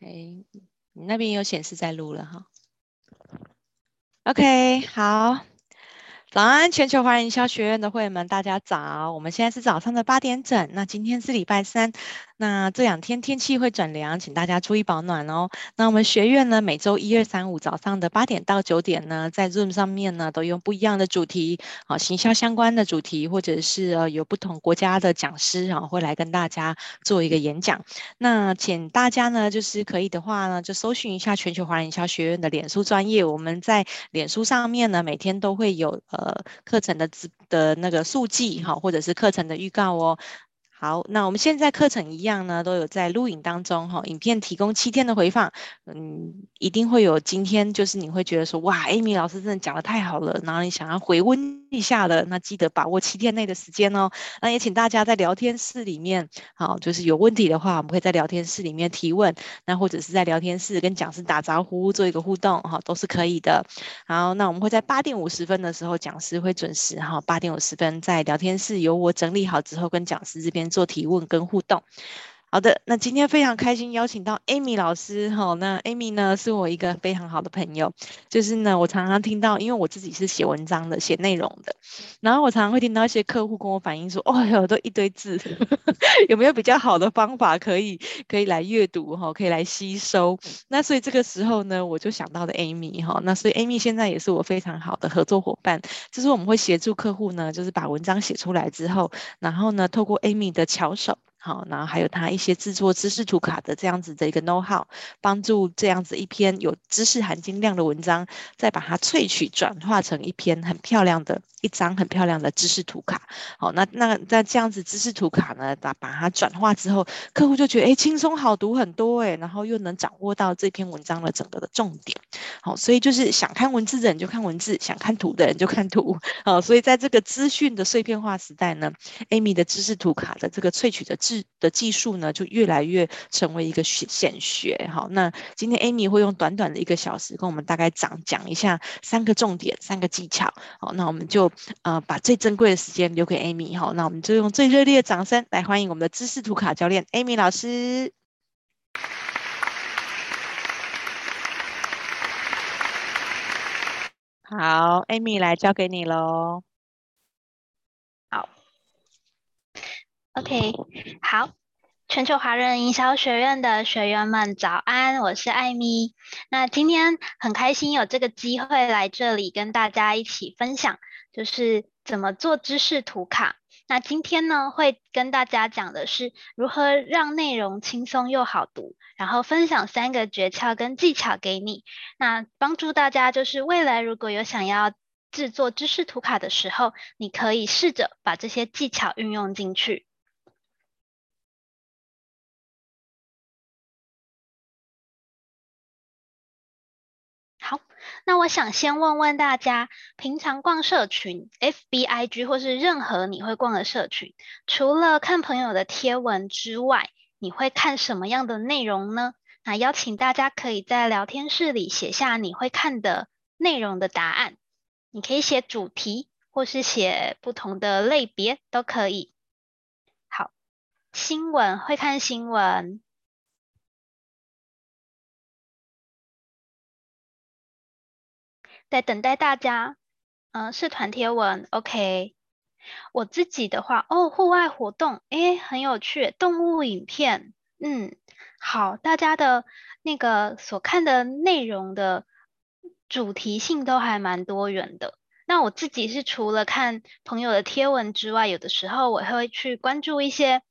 哎，你那边有显示在录了哈。OK，好。早安，全球华人营销学院的会员们，大家早！我们现在是早上的八点整。那今天是礼拜三，那这两天天气会转凉，请大家注意保暖哦。那我们学院呢，每周一、二、三、五早上的八点到九点呢，在 Zoom 上面呢，都用不一样的主题，啊，行销相关的主题，或者是呃有不同国家的讲师啊，会来跟大家做一个演讲。那请大家呢，就是可以的话呢，就搜寻一下全球华人营销学院的脸书专业，我们在脸书上面呢，每天都会有呃。呃，课程的资的那个速记哈，或者是课程的预告哦。好，那我们现在课程一样呢，都有在录影当中哈，影片提供七天的回放，嗯，一定会有今天就是你会觉得说哇，Amy 老师真的讲的太好了，然后你想要回温一下的，那记得把握七天内的时间哦。那也请大家在聊天室里面，好，就是有问题的话，我们会在聊天室里面提问，那或者是在聊天室跟讲师打招呼，做一个互动哈，都是可以的。好，那我们会在八点五十分的时候，讲师会准时哈，八点五十分在聊天室由我整理好之后，跟讲师这边。做提问跟互动。好的，那今天非常开心邀请到 Amy 老师哈。那 Amy 呢是我一个非常好的朋友，就是呢我常常听到，因为我自己是写文章的，写内容的，然后我常常会听到一些客户跟我反映说，哦哟，都一堆字，有没有比较好的方法可以可以来阅读哈，可以来吸收？那所以这个时候呢，我就想到了 Amy 哈。那所以 Amy 现在也是我非常好的合作伙伴，就是我们会协助客户呢，就是把文章写出来之后，然后呢透过 Amy 的巧手。好，然后还有他一些制作知识图卡的这样子的一个 know how，帮助这样子一篇有知识含金量的文章，再把它萃取转化成一篇很漂亮的一张很漂亮的知识图卡。好，那那那这样子知识图卡呢，把把它转化之后，客户就觉得哎轻松好读很多哎，然后又能掌握到这篇文章的整个的重点。好，所以就是想看文字的人就看文字，想看图的人就看图。好，所以在这个资讯的碎片化时代呢，Amy 的知识图卡的这个萃取的。的技术呢，就越来越成为一个显学。好，那今天 Amy 会用短短的一个小时，跟我们大概讲讲一下三个重点、三个技巧。好，那我们就呃把最珍贵的时间留给 Amy。好，那我们就用最热烈的掌声来欢迎我们的知识图卡教练 Amy 老师。好，Amy 来交给你喽。OK，好，全球华人营销学院的学员们早安，我是艾米。那今天很开心有这个机会来这里跟大家一起分享，就是怎么做知识图卡。那今天呢，会跟大家讲的是如何让内容轻松又好读，然后分享三个诀窍跟技巧给你，那帮助大家就是未来如果有想要制作知识图卡的时候，你可以试着把这些技巧运用进去。那我想先问问大家，平常逛社群，FB、IG 或是任何你会逛的社群，除了看朋友的贴文之外，你会看什么样的内容呢？那邀请大家可以在聊天室里写下你会看的内容的答案。你可以写主题，或是写不同的类别都可以。好，新闻，会看新闻。在等待大家，嗯、呃，社团贴文，OK。我自己的话，哦，户外活动，诶，很有趣，动物影片，嗯，好，大家的那个所看的内容的主题性都还蛮多元的。那我自己是除了看朋友的贴文之外，有的时候我会去关注一些。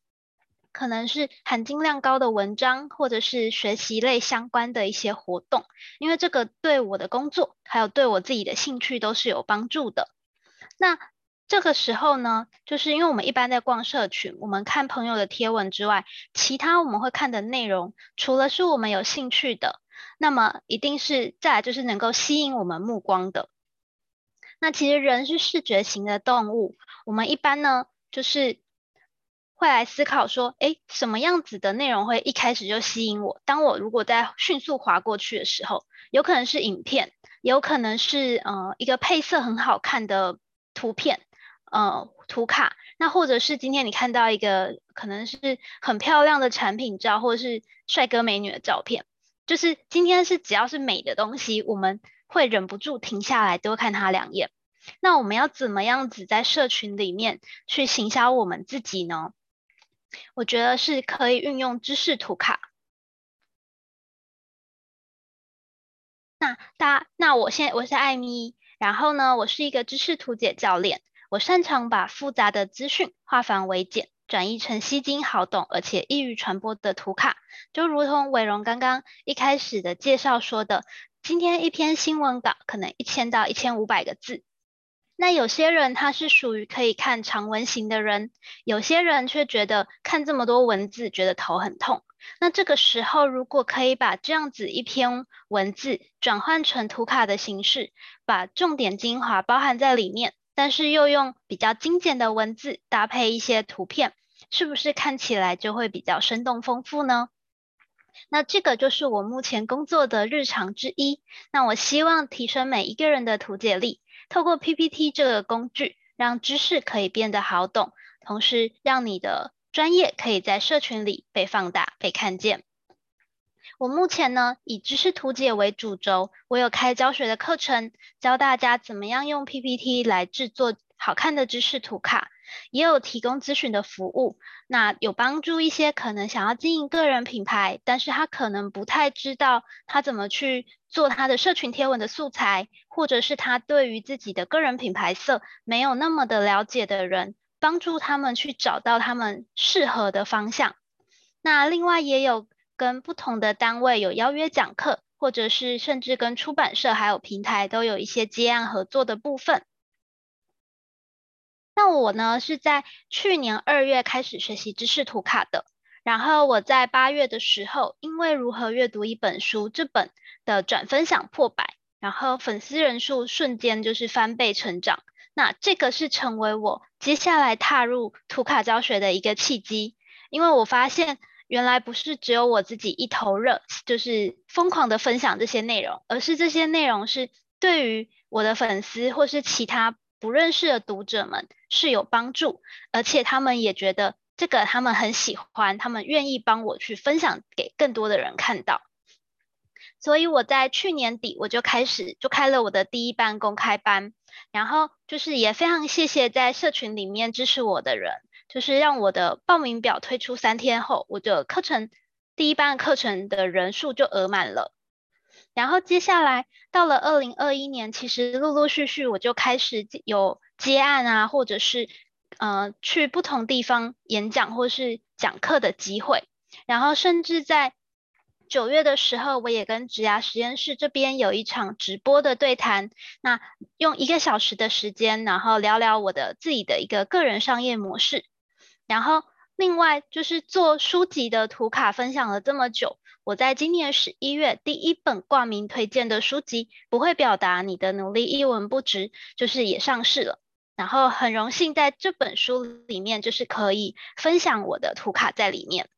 可能是含金量高的文章，或者是学习类相关的一些活动，因为这个对我的工作，还有对我自己的兴趣都是有帮助的。那这个时候呢，就是因为我们一般在逛社群，我们看朋友的贴文之外，其他我们会看的内容，除了是我们有兴趣的，那么一定是再来就是能够吸引我们目光的。那其实人是视觉型的动物，我们一般呢就是。会来思考说，诶，什么样子的内容会一开始就吸引我？当我如果在迅速滑过去的时候，有可能是影片，有可能是呃一个配色很好看的图片，呃图卡，那或者是今天你看到一个可能是很漂亮的产品照，或者是帅哥美女的照片，就是今天是只要是美的东西，我们会忍不住停下来多看它两眼。那我们要怎么样子在社群里面去行销我们自己呢？我觉得是可以运用知识图卡。那大那我现我是艾咪，然后呢，我是一个知识图解教练，我擅长把复杂的资讯化繁为简，转译成吸睛好懂而且易于传播的图卡，就如同伟荣刚刚一开始的介绍说的，今天一篇新闻稿可能一千到一千五百个字。那有些人他是属于可以看长文型的人，有些人却觉得看这么多文字觉得头很痛。那这个时候，如果可以把这样子一篇文字转换成图卡的形式，把重点精华包含在里面，但是又用比较精简的文字搭配一些图片，是不是看起来就会比较生动丰富呢？那这个就是我目前工作的日常之一。那我希望提升每一个人的图解力。透过 PPT 这个工具，让知识可以变得好懂，同时让你的专业可以在社群里被放大、被看见。我目前呢，以知识图解为主轴，我有开教学的课程，教大家怎么样用 PPT 来制作好看的知识图卡。也有提供咨询的服务，那有帮助一些可能想要经营个人品牌，但是他可能不太知道他怎么去做他的社群贴文的素材，或者是他对于自己的个人品牌色没有那么的了解的人，帮助他们去找到他们适合的方向。那另外也有跟不同的单位有邀约讲课，或者是甚至跟出版社还有平台都有一些接案合作的部分。那我呢，是在去年二月开始学习知识图卡的，然后我在八月的时候，因为如何阅读一本书这本的转分享破百，然后粉丝人数瞬间就是翻倍成长。那这个是成为我接下来踏入图卡教学的一个契机，因为我发现原来不是只有我自己一头热，就是疯狂的分享这些内容，而是这些内容是对于我的粉丝或是其他。不认识的读者们是有帮助，而且他们也觉得这个他们很喜欢，他们愿意帮我去分享给更多的人看到。所以我在去年底我就开始就开了我的第一班公开班，然后就是也非常谢谢在社群里面支持我的人，就是让我的报名表推出三天后，我的课程第一班课程的人数就额满了。然后接下来到了二零二一年，其实陆陆续续我就开始有接案啊，或者是呃去不同地方演讲或是讲课的机会。然后甚至在九月的时候，我也跟职涯实验室这边有一场直播的对谈，那用一个小时的时间，然后聊聊我的自己的一个个人商业模式。然后另外就是做书籍的图卡分享了这么久。我在今年十一月第一本挂名推荐的书籍《不会表达你的努力一文不值》，就是也上市了。然后很荣幸在这本书里面，就是可以分享我的图卡在里面。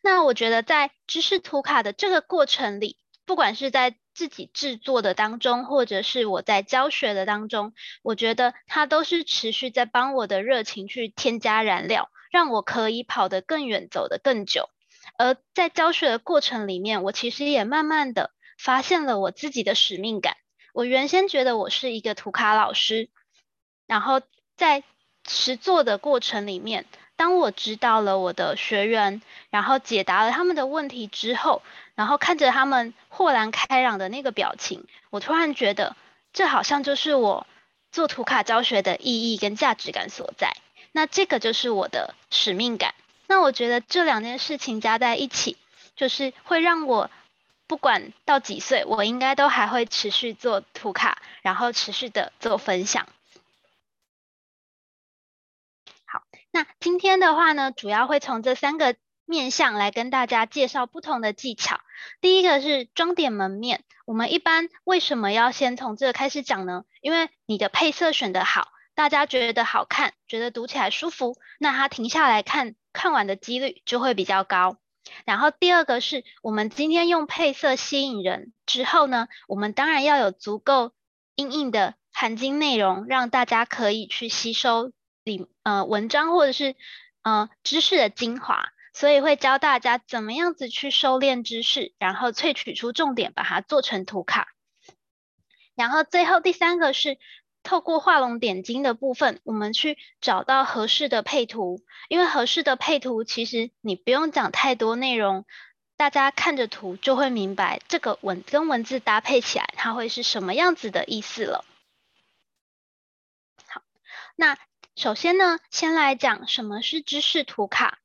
那我觉得在知识图卡的这个过程里，不管是在自己制作的当中，或者是我在教学的当中，我觉得它都是持续在帮我的热情去添加燃料，让我可以跑得更远，走得更久。而在教学的过程里面，我其实也慢慢的发现了我自己的使命感。我原先觉得我是一个图卡老师，然后在实做的过程里面，当我知道了我的学员，然后解答了他们的问题之后，然后看着他们豁然开朗的那个表情，我突然觉得这好像就是我做图卡教学的意义跟价值感所在。那这个就是我的使命感。那我觉得这两件事情加在一起，就是会让我不管到几岁，我应该都还会持续做图卡，然后持续的做分享。好，那今天的话呢，主要会从这三个面向来跟大家介绍不同的技巧。第一个是装点门面，我们一般为什么要先从这个开始讲呢？因为你的配色选得好，大家觉得好看，觉得读起来舒服，那他停下来看。看完的几率就会比较高。然后第二个是我们今天用配色吸引人之后呢，我们当然要有足够硬硬的含金内容，让大家可以去吸收里呃文章或者是呃知识的精华。所以会教大家怎么样子去收敛知识，然后萃取出重点，把它做成图卡。然后最后第三个是透过画龙点睛的部分，我们去找到合适的配图。因为合适的配图，其实你不用讲太多内容，大家看着图就会明白这个文跟文字搭配起来，它会是什么样子的意思了。好，那首先呢，先来讲什么是知识图卡。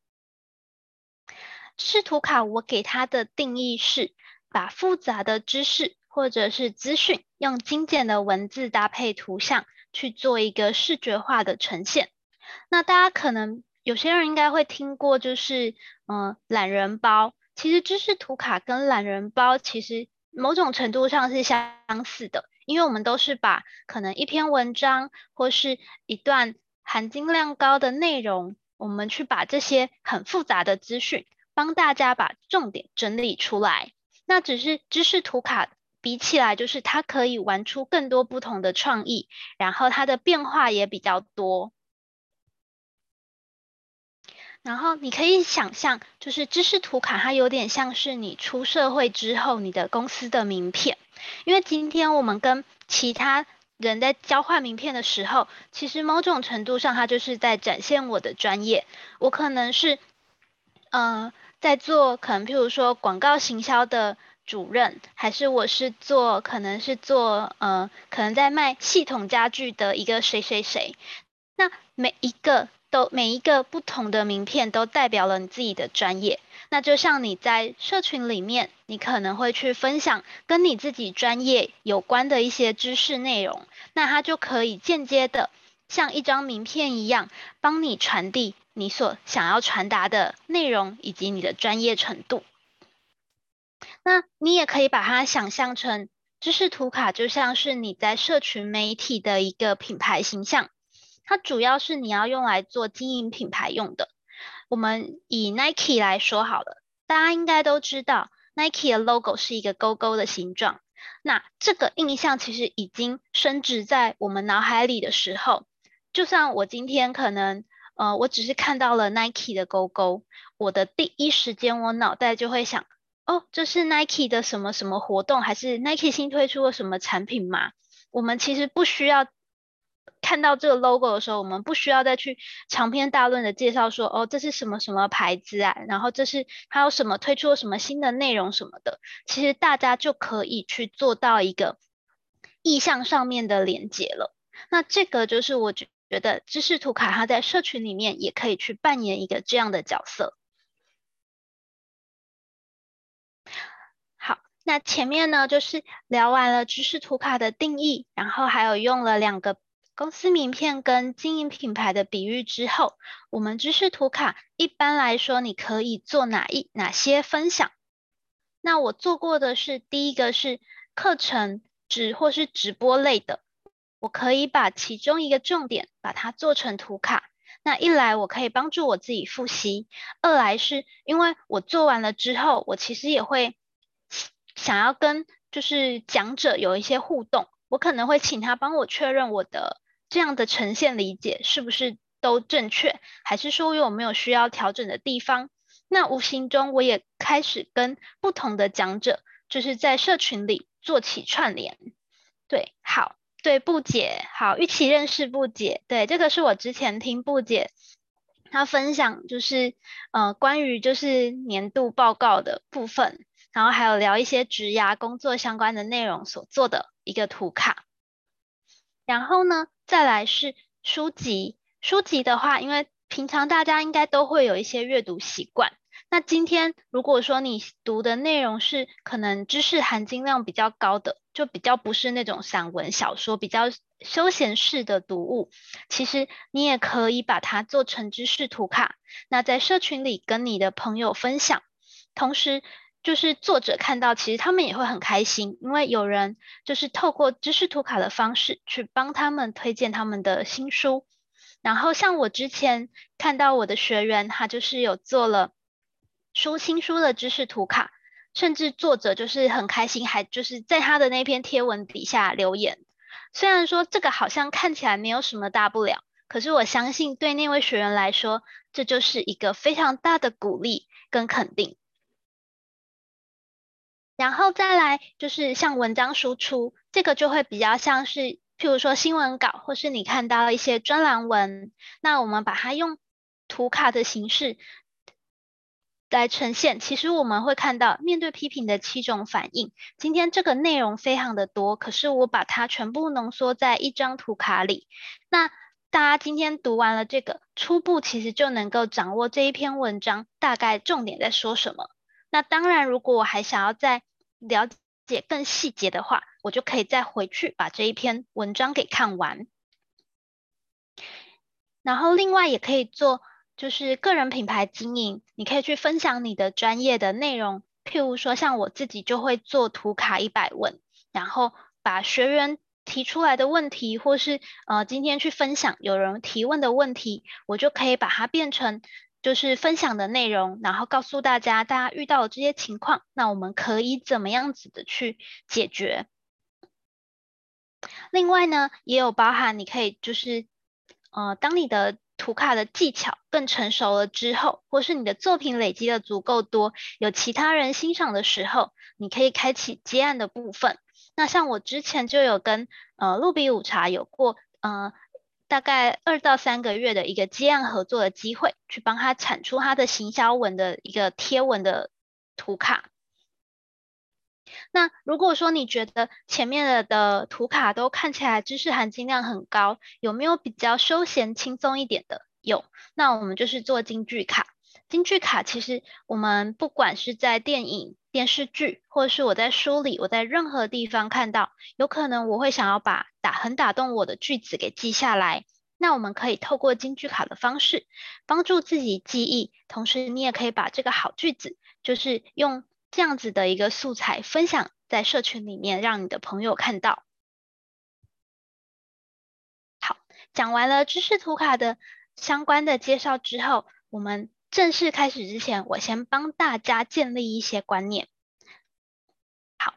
知识图卡，我给它的定义是把复杂的知识或者是资讯，用精简的文字搭配图像去做一个视觉化的呈现。那大家可能有些人应该会听过，就是嗯，懒人包。其实知识图卡跟懒人包其实某种程度上是相似的，因为我们都是把可能一篇文章或是一段含金量高的内容，我们去把这些很复杂的资讯。帮大家把重点整理出来，那只是知识图卡比起来，就是它可以玩出更多不同的创意，然后它的变化也比较多。然后你可以想象，就是知识图卡它有点像是你出社会之后你的公司的名片，因为今天我们跟其他人在交换名片的时候，其实某种程度上它就是在展现我的专业，我可能是，嗯、在做可能，譬如说广告行销的主任，还是我是做可能是做呃，可能在卖系统家具的一个谁谁谁。那每一个都每一个不同的名片都代表了你自己的专业。那就像你在社群里面，你可能会去分享跟你自己专业有关的一些知识内容，那它就可以间接的像一张名片一样，帮你传递。你所想要传达的内容以及你的专业程度，那你也可以把它想象成知识图卡，就像是你在社群媒体的一个品牌形象。它主要是你要用来做经营品牌用的。我们以 Nike 来说好了，大家应该都知道 Nike 的 logo 是一个勾勾的形状。那这个印象其实已经深植在我们脑海里的时候，就算我今天可能。呃，我只是看到了 Nike 的勾勾，我的第一时间我脑袋就会想，哦，这是 Nike 的什么什么活动，还是 Nike 新推出了什么产品吗？我们其实不需要看到这个 logo 的时候，我们不需要再去长篇大论的介绍说，哦，这是什么什么牌子啊，然后这是它有什么推出了什么新的内容什么的，其实大家就可以去做到一个意象上面的连接了。那这个就是我觉。觉得知识图卡它在社群里面也可以去扮演一个这样的角色。那前面呢就是聊完了知识图卡的定义，然后还有用了两个公司名片跟经营品牌的比喻之后，我们知识图卡一般来说你可以做哪一哪些分享？那我做过的是第一个是课程直或是直播类的。我可以把其中一个重点把它做成图卡，那一来我可以帮助我自己复习，二来是因为我做完了之后，我其实也会想要跟就是讲者有一些互动，我可能会请他帮我确认我的这样的呈现理解是不是都正确，还是说有没有需要调整的地方。那无形中我也开始跟不同的讲者就是在社群里做起串联，对，好。对，不解好，一起认识不解。对，这个是我之前听不解他分享，就是呃关于就是年度报告的部分，然后还有聊一些职涯工作相关的内容所做的一个图卡。然后呢，再来是书籍，书籍的话，因为平常大家应该都会有一些阅读习惯。那今天如果说你读的内容是可能知识含金量比较高的，就比较不是那种散文小说，比较休闲式的读物，其实你也可以把它做成知识图卡，那在社群里跟你的朋友分享，同时就是作者看到，其实他们也会很开心，因为有人就是透过知识图卡的方式去帮他们推荐他们的新书，然后像我之前看到我的学员，他就是有做了。书新书的知识图卡，甚至作者就是很开心，还就是在他的那篇贴文底下留言。虽然说这个好像看起来没有什么大不了，可是我相信对那位学员来说，这就是一个非常大的鼓励跟肯定。然后再来就是像文章输出，这个就会比较像是，譬如说新闻稿，或是你看到一些专栏文，那我们把它用图卡的形式来呈现。其实我们会看到面对批评的七种反应。今天这个内容非常的多，可是我把它全部浓缩在一张图卡里。那大家今天读完了这个，初步其实就能够掌握这一篇文章大概重点在说什么。那当然，如果我还想要再了解更细节的话，我就可以再回去把这一篇文章给看完。然后另外也可以做，就是个人品牌经营，你可以去分享你的专业的内容。譬如说，像我自己就会做图卡一百问，然后把学员提出来的问题，或是呃今天去分享有人提问的问题，我就可以把它变成。就是分享的内容，然后告诉大家，大家遇到的这些情况，那我们可以怎么样子的去解决？另外呢，也有包含你可以就是，呃，当你的图卡的技巧更成熟了之后，或是你的作品累积的足够多，有其他人欣赏的时候，你可以开启接案的部分。那像我之前就有跟呃露比午茶有过，呃。大概二到三个月的一个接案合作的机会，去帮他产出他的行销文的一个贴文的图卡。那如果说你觉得前面的的图卡都看起来知识含金量很高，有没有比较休闲轻松一点的？有，那我们就是做金句卡。金句卡其实我们不管是在电影、电视剧，或者是我在书里，我在任何地方看到，有可能我会想要把打很打动我的句子给记下来。那我们可以透过金句卡的方式帮助自己记忆，同时你也可以把这个好句子，就是用这样子的一个素材分享在社群里面，让你的朋友看到。好，讲完了知识图卡的相关的介绍之后，我们。正式开始之前，我先帮大家建立一些观念。好，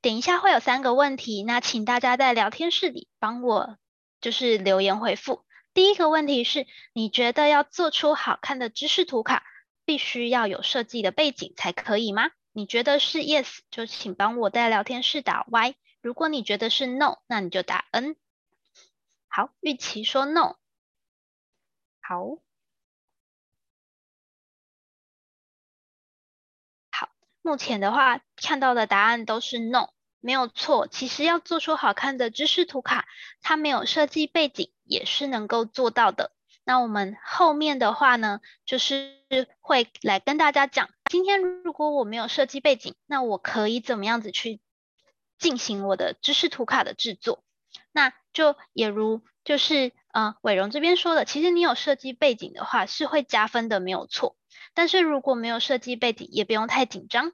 等一下会有三个问题，那请大家在聊天室里帮我就是留言回复。第一个问题是，你觉得要做出好看的知识图卡，必须要有设计的背景才可以吗？你觉得是 yes，就请帮我在聊天室打 y。如果你觉得是 no，那你就打 n。好，玉琪说 no。好。目前的话，看到的答案都是 no，没有错。其实要做出好看的知识图卡，它没有设计背景也是能够做到的。那我们后面的话呢，就是会来跟大家讲，今天如果我没有设计背景，那我可以怎么样子去进行我的知识图卡的制作？那就也如就是呃伟荣这边说的，其实你有设计背景的话是会加分的，没有错。但是如果没有设计背景，也不用太紧张。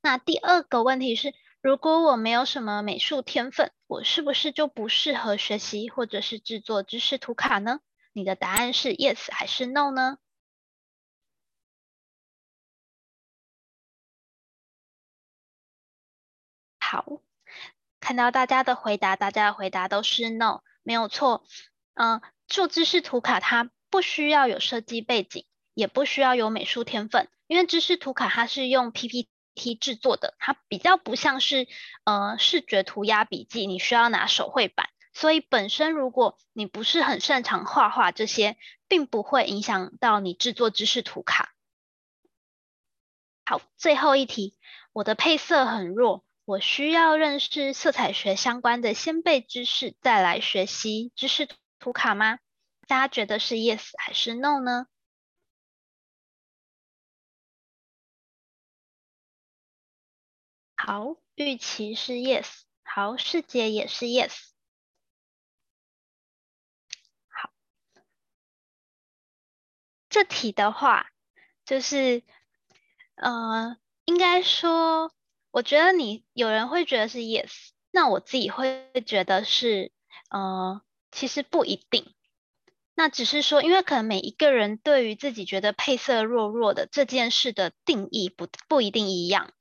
那第二个问题是，如果我没有什么美术天分，我是不是就不适合学习或者是制作知识图卡呢？你的答案是 yes 还是 no 呢？好，看到大家的回答，大家的回答都是 no，没有错。嗯，做知识图卡它不需要有设计背景。也不需要有美术天分，因为知识图卡它是用 PPT 制作的，它比较不像是呃视觉涂鸦笔记，你需要拿手绘板，所以本身如果你不是很擅长画画这些，并不会影响到你制作知识图卡。好，最后一题，我的配色很弱，我需要认识色彩学相关的先备知识，再来学习知识图卡吗？大家觉得是 yes 还是 no 呢？好，玉琪是 yes，好，世杰也是 yes。好，这题的话，就是，呃，应该说，我觉得你有人会觉得是 yes，那我自己会觉得是，呃，其实不一定。那只是说，因为可能每一个人对于自己觉得配色弱弱的这件事的定义不不一定一样。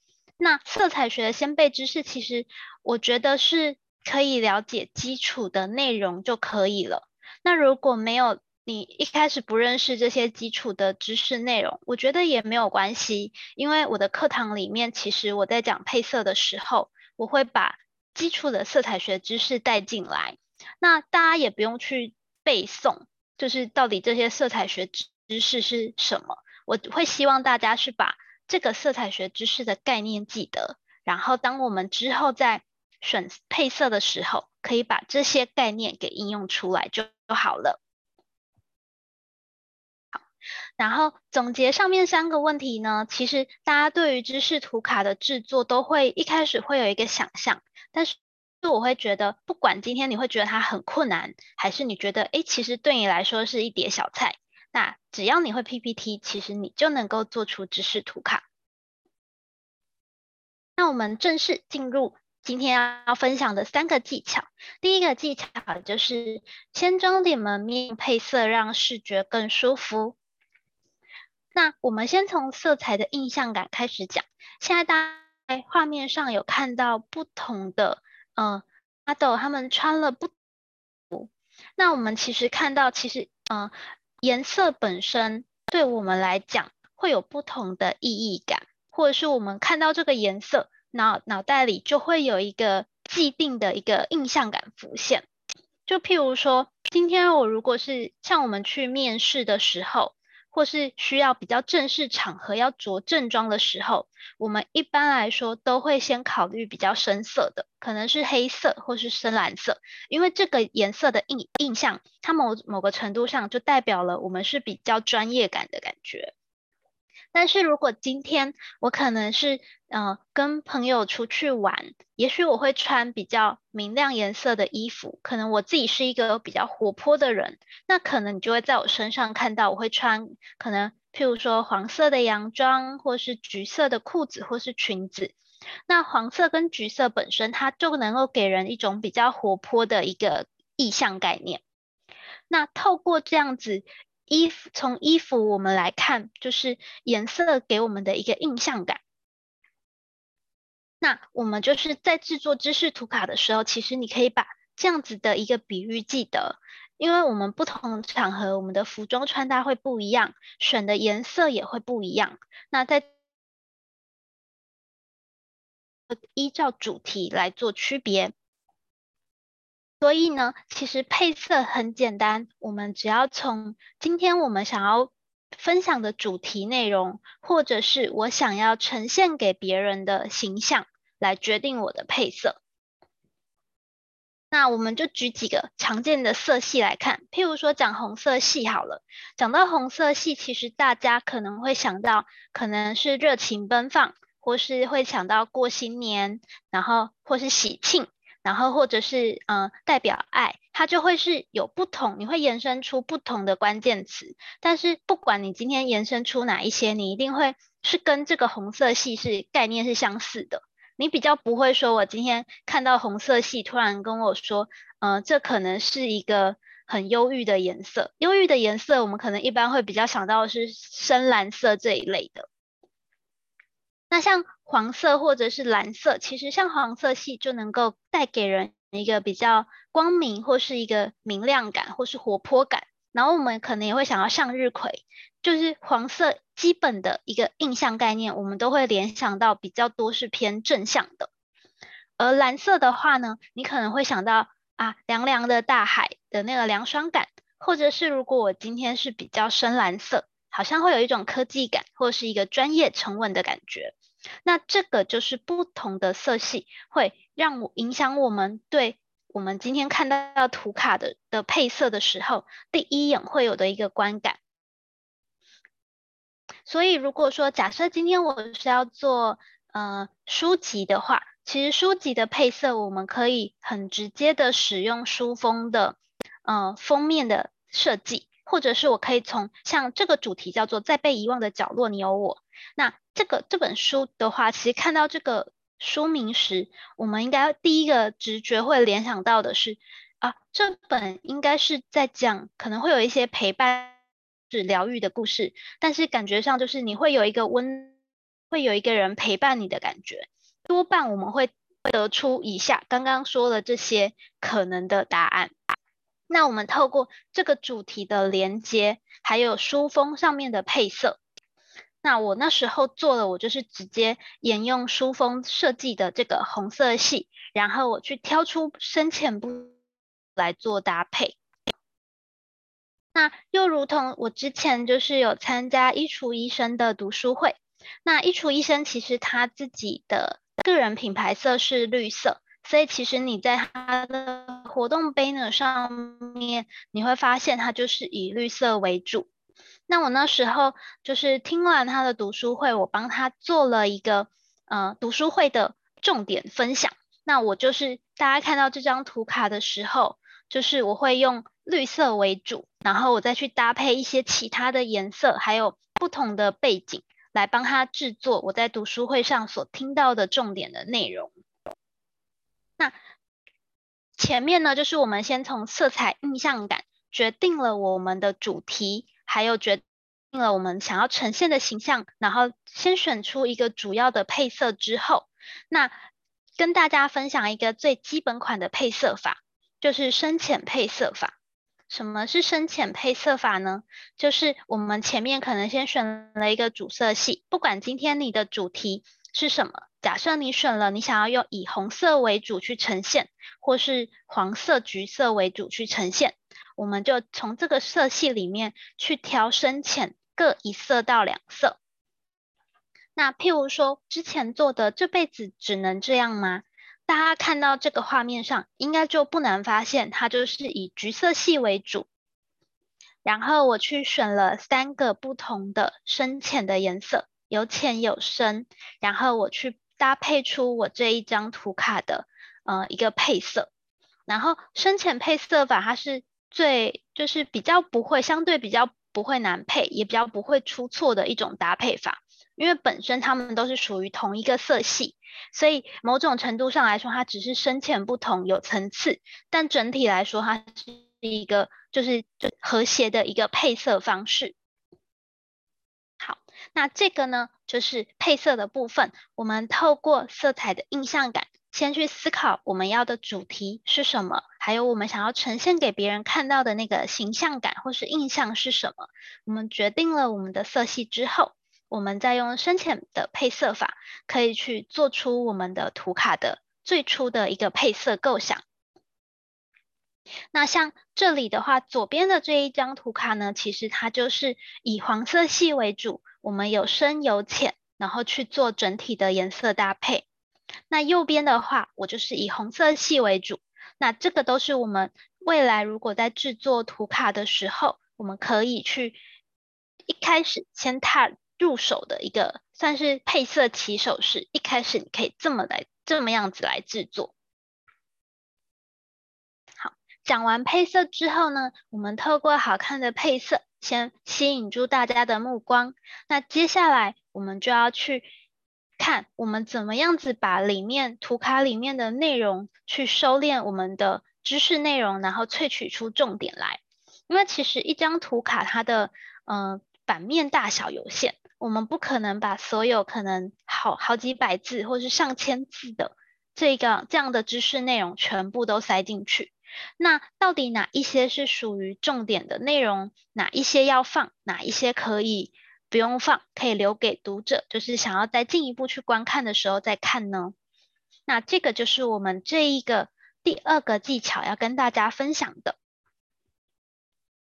那色彩学的先备知识，其实我觉得是可以了解基础的内容就可以了。那如果没有你一开始不认识这些基础的知识内容，我觉得也没有关系，因为我的课堂里面，其实我在讲配色的时候，我会把基础的色彩学知识带进来。那大家也不用去背诵，就是到底这些色彩学知识是什么。我会希望大家是把这个色彩学知识的概念记得，然后当我们之后在选配色的时候，可以把这些概念给应用出来就好了。好然后总结上面三个问题呢，其实大家对于知识图卡的制作都会一开始会有一个想象，但是我会觉得，不管今天你会觉得它很困难，还是你觉得诶，其实对你来说是一碟小菜，那只要你会 PPT，其实你就能够做出知识图卡。那我们正式进入今天要分享的三个技巧。第一个技巧就是先装点门面配色，让视觉更舒服。那我们先从色彩的印象感开始讲。现在大家在画面上有看到不同的，呃，model 他们穿了不。那我们其实看到，其实，呃，颜色本身对我们来讲会有不同的意义感，或者是我们看到这个颜色，脑脑袋里就会有一个既定的一个印象感浮现。就譬如说，今天我如果是像我们去面试的时候。或是需要比较正式场合要着正装的时候，我们一般来说都会先考虑比较深色的，可能是黑色或是深蓝色，因为这个颜色的印印象，它某某个程度上就代表了我们是比较专业感的感觉。但是如果今天我可能是呃跟朋友出去玩，也许我会穿比较明亮颜色的衣服，可能我自己是一个比较活泼的人，那可能你就会在我身上看到我会穿可能譬如说黄色的洋装，或是橘色的裤子或是裙子。那黄色跟橘色本身它就能够给人一种比较活泼的一个意象概念。那透过这样子。衣服，从衣服我们来看，就是颜色给我们的一个印象感。那我们就是在制作知识图卡的时候，其实你可以把这样子的一个比喻记得，因为我们不同场合，我们的服装穿搭会不一样，选的颜色也会不一样。那在依照主题来做区别。所以呢，其实配色很简单，我们只要从今天我们想要分享的主题内容，或者是我想要呈现给别人的形象来决定我的配色。那我们就举几个常见的色系来看，譬如说讲红色系好了，讲到红色系，其实大家可能会想到可能是热情奔放，或是会想到过新年，然后或是喜庆。然后或者是嗯、代表爱，它就会是有不同，你会延伸出不同的关键词。但是不管你今天延伸出哪一些，你一定会是跟这个红色系是概念是相似的。你比较不会说，我今天看到红色系，突然跟我说，嗯、这可能是一个很忧郁的颜色。忧郁的颜色，我们可能一般会比较想到是深蓝色这一类的。那像黄色或者是蓝色，其实像黄色系就能够带给人一个比较光明或是一个明亮感或是活泼感。然后我们可能也会想要向日葵，就是黄色基本的一个印象概念，我们都会联想到比较多是偏正向的。而蓝色的话呢，你可能会想到啊凉凉的大海的那个凉爽感，或者是如果我今天是比较深蓝色，好像会有一种科技感或是一个专业沉稳的感觉。那这个就是不同的色系会让我影响我们对我们今天看到图卡的的配色的时候，第一眼会有的一个观感。所以如果说假设今天我是要做呃书籍的话，其实书籍的配色我们可以很直接的使用书封的呃封面的设计，或者是我可以从像这个主题叫做在被遗忘的角落，你有我。那这个这本书的话，其实看到这个书名时，我们应该第一个直觉会联想到的是，啊，这本应该是在讲可能会有一些陪伴是疗愈的故事，但是感觉上就是你会有一个温，会有一个人陪伴你的感觉。多半我们会得出以下刚刚说的这些可能的答案。那我们透过这个主题的连接，还有书封上面的配色，那我那时候做了，我就是直接沿用书封设计的这个红色系，然后我去挑出深浅不来做搭配。那又如同我之前就是有参加衣橱医生的读书会，那衣橱医生其实他自己的个人品牌色是绿色。所以其实你在他的活动 banner 上面，你会发现它就是以绿色为主。那我那时候就是听完他的读书会，我帮他做了一个呃读书会的重点分享。那我就是大家看到这张图卡的时候，就是我会用绿色为主，然后我再去搭配一些其他的颜色，还有不同的背景，来帮他制作我在读书会上所听到的重点的内容。那前面呢，就是我们先从色彩印象感决定了我们的主题，还有决定了我们想要呈现的形象，然后先选出一个主要的配色之后，那跟大家分享一个最基本款的配色法，就是深浅配色法。什么是深浅配色法呢？就是我们前面可能先选了一个主色系，不管今天你的主题是什么？假设你选了，你想要用以红色为主去呈现，或是黄色、橘色为主去呈现，我们就从这个色系里面去调深浅各一色到两色。那譬如说之前做的这辈子只能这样吗？大家看到这个画面上，应该就不难发现，它就是以橘色系为主。然后我去选了三个不同的深浅的颜色，有浅有深，然后我去。搭配出我这一张图卡的呃一个配色，然后深浅配色法它是最就是比较不会相对比较不会难配，也比较不会出错的一种搭配法，因为本身它们都是属于同一个色系，所以某种程度上来说，它只是深浅不同有层次，但整体来说它是一个就是就和谐的一个配色方式。好那这个呢，就是配色的部分。我们透过色彩的印象感，先去思考我们要的主题是什么，还有我们想要呈现给别人看到的那个形象感或是印象是什么。我们决定了我们的色系之后，我们再用深浅的配色法，可以去做出我们的图卡的最初的一个配色构想。那像这里的话，左边的这一张图卡呢，其实它就是以黄色系为主。我们有深有浅，然后去做整体的颜色搭配。那右边的话，我就是以红色系为主。那这个都是我们未来如果在制作图卡的时候，我们可以去一开始先踏入手的一个算是配色起手式。一开始你可以这么来这么样子来制作。好，讲完配色之后呢，我们透过好看的配色。先吸引住大家的目光，那接下来我们就要去看我们怎么样子把里面图卡里面的内容去收敛我们的知识内容，然后萃取出重点来。因为其实一张图卡它的呃版面大小有限，我们不可能把所有可能好好几百字或是上千字的这个这样的知识内容全部都塞进去。那到底哪一些是属于重点的内容？哪一些要放？哪一些可以不用放？可以留给读者，就是想要再进一步去观看的时候再看呢？那这个就是我们这一个第二个技巧要跟大家分享的。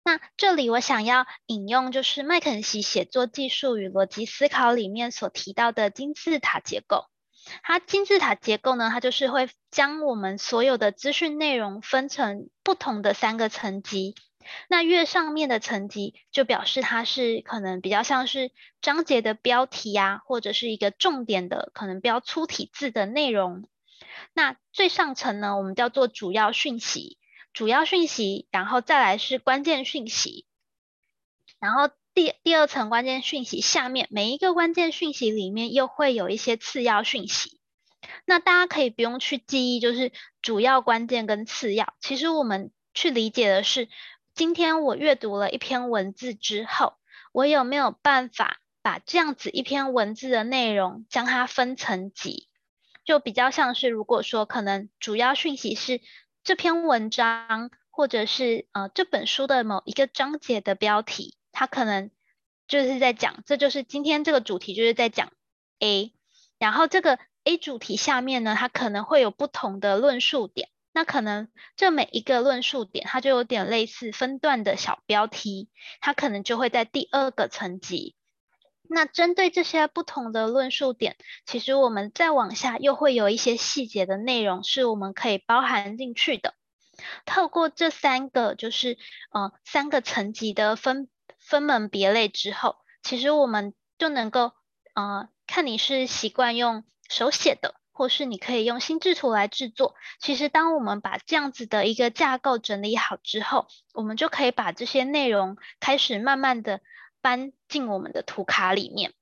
那这里我想要引用就是麦肯锡写作技术与逻辑思考里面所提到的金字塔结构。它金字塔结构呢，它就是会将我们所有的资讯内容分成不同的三个层级。那越上面的层级，就表示它是可能比较像是章节的标题呀、啊，或者是一个重点的可能标粗体字的内容。那最上层呢，我们叫做主要讯息，主要讯息，然后再来是关键讯息，然后。第第二层关键讯息下面，每一个关键讯息里面又会有一些次要讯息。那大家可以不用去记忆，就是主要关键跟次要。其实我们去理解的是，今天我阅读了一篇文字之后，我有没有办法把这样子一篇文字的内容将它分层级？就比较像是，如果说可能主要讯息是这篇文章或者是呃这本书的某一个章节的标题，它可能就是在讲，这就是今天这个主题就是在讲 A，然后这个 A 主题下面呢，它可能会有不同的论述点，那可能这每一个论述点，它就有点类似分段的小标题，它可能就会在第二个层级。那针对这些不同的论述点，其实我们再往下又会有一些细节的内容是我们可以包含进去的。透过这三个就是呃三个层级的分分门别类之后，其实我们就能够呃看你是习惯用手写的，或是你可以用心智图来制作。其实当我们把这样子的一个架构整理好之后，我们就可以把这些内容开始慢慢的。搬进我们的图卡里面。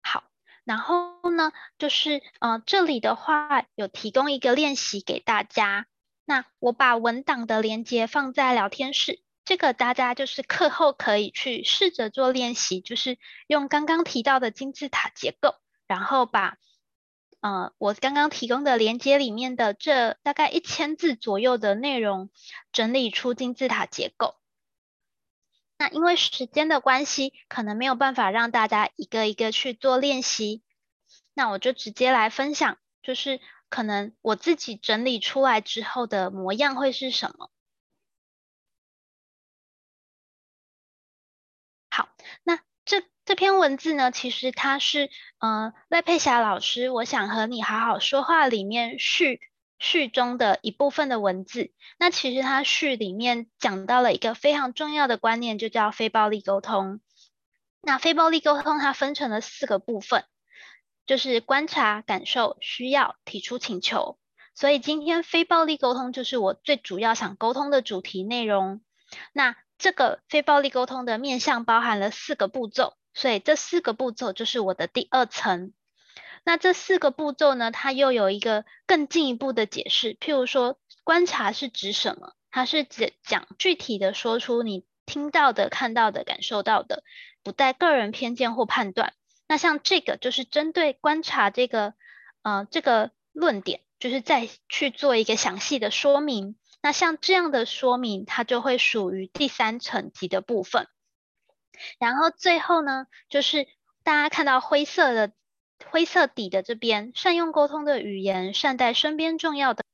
好，然后呢，就是呃，这里的话有提供一个练习给大家。那我把文档的连接放在聊天室，这个大家就是课后可以去试着做练习，就是用刚刚提到的金字塔结构，然后把。呃，我刚刚提供的连接里面的这大概一千字左右的内容，整理出金字塔结构。那因为时间的关系，可能没有办法让大家一个一个去做练习。那我就直接来分享，就是可能我自己整理出来之后的模样会是什么。好，那。这这篇文字呢，其实它是，呃，赖佩霞老师，我想和你好好说话里面序序中的一部分的文字。那其实它序里面讲到了一个非常重要的观念，就叫非暴力沟通。那非暴力沟通它分成了四个部分，就是观察、感受、需要、提出请求。所以今天非暴力沟通就是我最主要想沟通的主题内容。那这个非暴力沟通的面向包含了四个步骤，所以这四个步骤就是我的第二层。那这四个步骤呢，它又有一个更进一步的解释。譬如说，观察是指什么？它是指讲具体的说出你听到的、看到的、感受到的，不带个人偏见或判断。那像这个就是针对观察这个，呃，这个论点，就是再去做一个详细的说明。那像这样的说明，它就会属于第三层级的部分。然后最后呢，就是大家看到灰色的灰色底的这边，善用沟通的语言，善待身边重要的。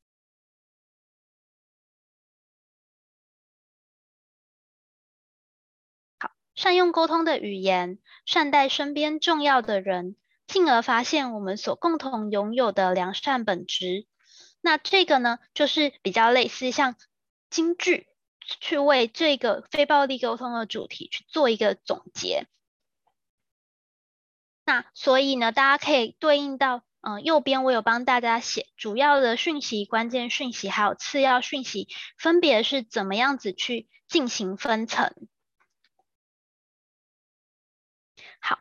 好，善用沟通的语言，善待身边重要的人，进而发现我们所共同拥有的良善本质。那这个呢，就是比较类似像京剧，去为这个非暴力沟通的主题去做一个总结。那所以呢，大家可以对应到，嗯、右边我有帮大家写主要的讯息、关键讯息，还有次要讯息，分别是怎么样子去进行分层。好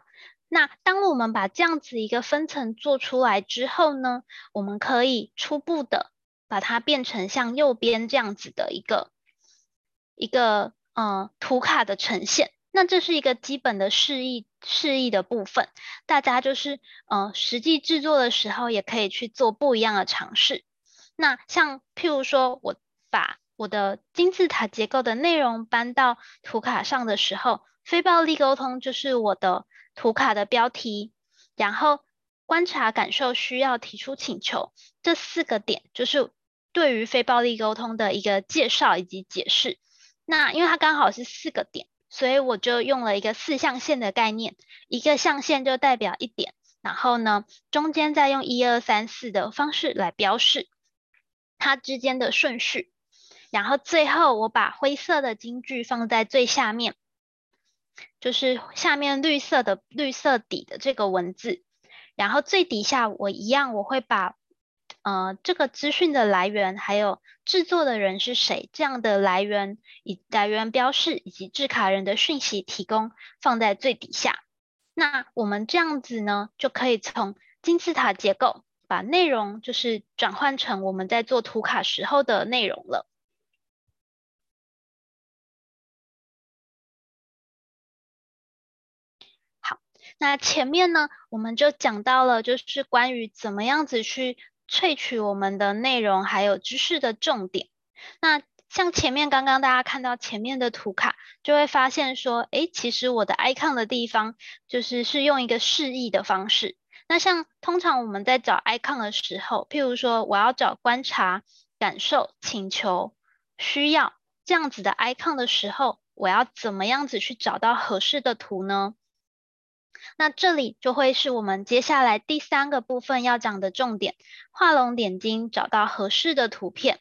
那当我们把这样子一个分层做出来之后呢，我们可以初步的把它变成像右边这样子的一个一个呃图卡的呈现。那这是一个基本的示意示意的部分，大家就是呃实际制作的时候也可以去做不一样的尝试。那像譬如说我把我的金字塔结构的内容搬到图卡上的时候，非暴力沟通就是我的。图卡的标题，然后观察、感受、需要、提出请求，这四个点就是对于非暴力沟通的一个介绍以及解释。那因为它刚好是四个点，所以我就用了一个四象限的概念，一个象限就代表一点，然后呢，中间再用一二三四的方式来标示它之间的顺序，然后最后我把灰色的金句放在最下面。就是下面绿色的绿色底的这个文字，然后最底下我一样我会把呃这个资讯的来源，还有制作的人是谁这样的来源以来源标示以及制卡人的讯息提供放在最底下。那我们这样子呢，就可以从金字塔结构把内容就是转换成我们在做图卡时候的内容了。那前面呢，我们就讲到了，就是关于怎么样子去萃取我们的内容还有知识的重点。那像前面刚刚大家看到前面的图卡，就会发现说，诶，其实我的 icon 的地方就是是用一个示意的方式。那像通常我们在找 icon 的时候，譬如说我要找观察、感受、请求、需要这样子的 icon 的时候，我要怎么样子去找到合适的图呢？那这里就会是我们接下来第三个部分要讲的重点，画龙点睛，找到合适的图片。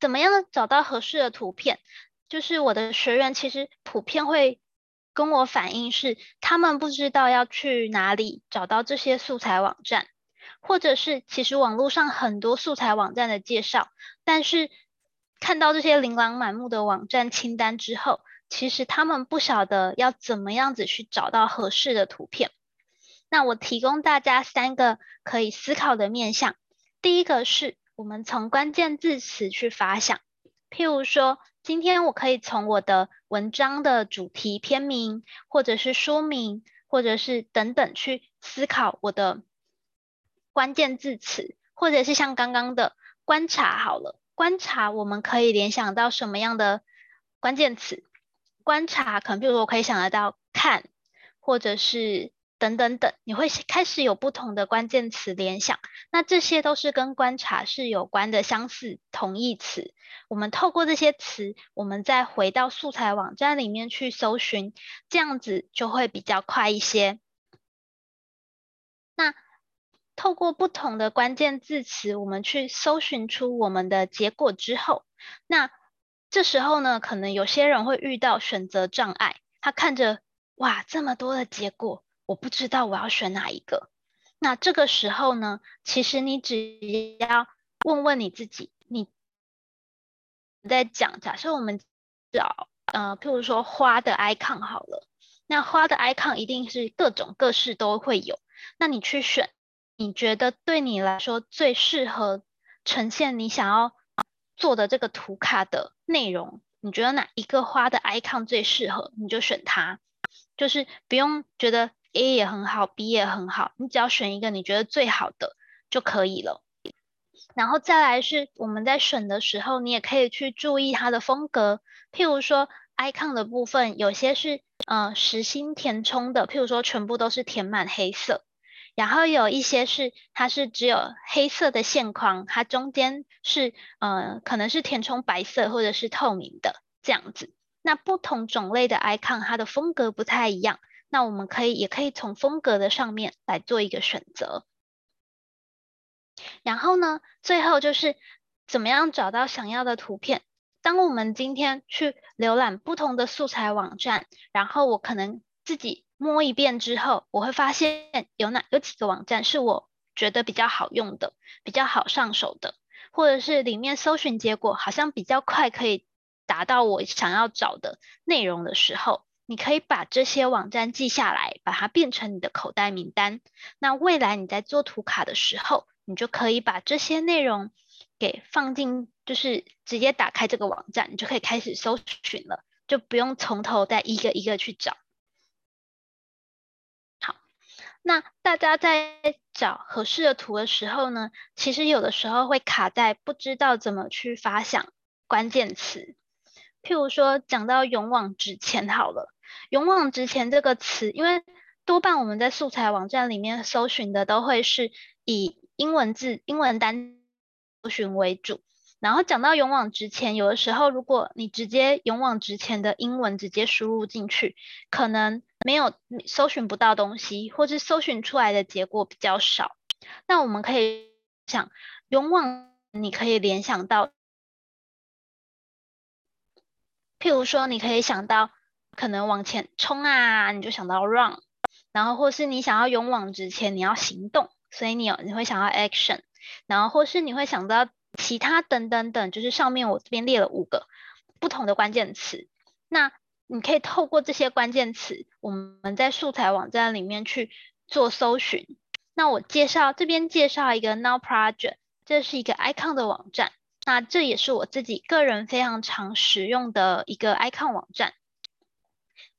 怎么样找到合适的图片？就是我的学员其实普遍会跟我反映是，他们不知道要去哪里找到这些素材网站，或者是其实网络上很多素材网站的介绍，但是看到这些琳琅满目的网站清单之后，其实他们不晓得要怎么样子去找到合适的图片。那我提供大家三个可以思考的面向，第一个是。我们从关键字词去发想，譬如说，今天我可以从我的文章的主题、篇名，或者是说明，或者是等等去思考我的关键字词，或者是像刚刚的观察好了，观察我们可以联想到什么样的关键词？观察可能，比如说我可以想得到看，或者是。等等等，你会开始有不同的关键词联想，那这些都是跟观察是有关的相似同义词。我们透过这些词，我们再回到素材网站里面去搜寻，这样子就会比较快一些。那透过不同的关键字词，我们去搜寻出我们的结果之后，那这时候呢，可能有些人会遇到选择障碍，他看着哇，这么多的结果。我不知道我要选哪一个，那这个时候呢，其实你只要问问你自己，你在讲，假设我们找呃，譬如说花的 icon 好了，那花的 icon 一定是各种各式都会有，那你去选，你觉得对你来说最适合呈现你想要做的这个图卡的内容，你觉得哪一个花的 icon 最适合，你就选它，就是不用觉得。A 也很好，B 也很好，你只要选一个你觉得最好的就可以了。然后再来是我们在选的时候，你也可以去注意它的风格。譬如说，icon 的部分有些是呃实心填充的，譬如说全部都是填满黑色。然后有一些是它是只有黑色的线框，它中间是呃可能是填充白色或者是透明的这样子。那不同种类的 icon 它的风格不太一样。那我们可以也可以从风格的上面来做一个选择，然后呢，最后就是怎么样找到想要的图片。当我们今天去浏览不同的素材网站，然后我可能自己摸一遍之后，我会发现有哪有几个网站是我觉得比较好用的、比较好上手的，或者是里面搜寻结果好像比较快可以达到我想要找的内容的时候。你可以把这些网站记下来，把它变成你的口袋名单。那未来你在做图卡的时候，你就可以把这些内容给放进，就是直接打开这个网站，你就可以开始搜寻了，就不用从头再一个一个去找。那大家在找合适的图的时候呢，其实有的时候会卡在不知道怎么去发想关键词。譬如说，讲到勇往直前好了。勇往直前这个词，因为多半我们在素材网站里面搜寻的都会是以英文字、英文单搜寻为主。然后讲到勇往直前，有的时候如果你直接勇往直前的英文直接输入进去，可能没有搜寻不到东西，或是搜寻出来的结果比较少。那我们可以想，勇往你可以联想到，譬如说你可以想到。可能往前冲啊，你就想到 run，然后或是你想要勇往直前，你要行动，所以你有你会想到 action，然后或是你会想到其他等等等，就是上面我这边列了五个不同的关键词，那你可以透过这些关键词，我们在素材网站里面去做搜寻。那我介绍这边介绍一个 Now Project，这是一个 icon 的网站，那这也是我自己个人非常常使用的一个 icon 网站。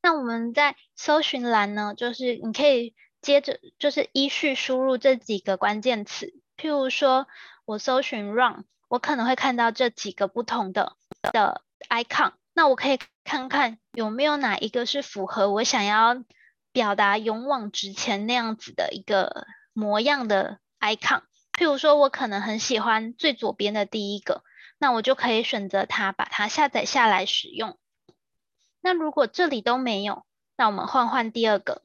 那我们在搜寻栏呢，就是你可以接着就是依序输入这几个关键词，譬如说我搜寻 run，我可能会看到这几个不同的的 icon，那我可以看看有没有哪一个是符合我想要表达勇往直前那样子的一个模样的 icon。譬如说我可能很喜欢最左边的第一个，那我就可以选择它，把它下载下来使用。那如果这里都没有，那我们换换第二个。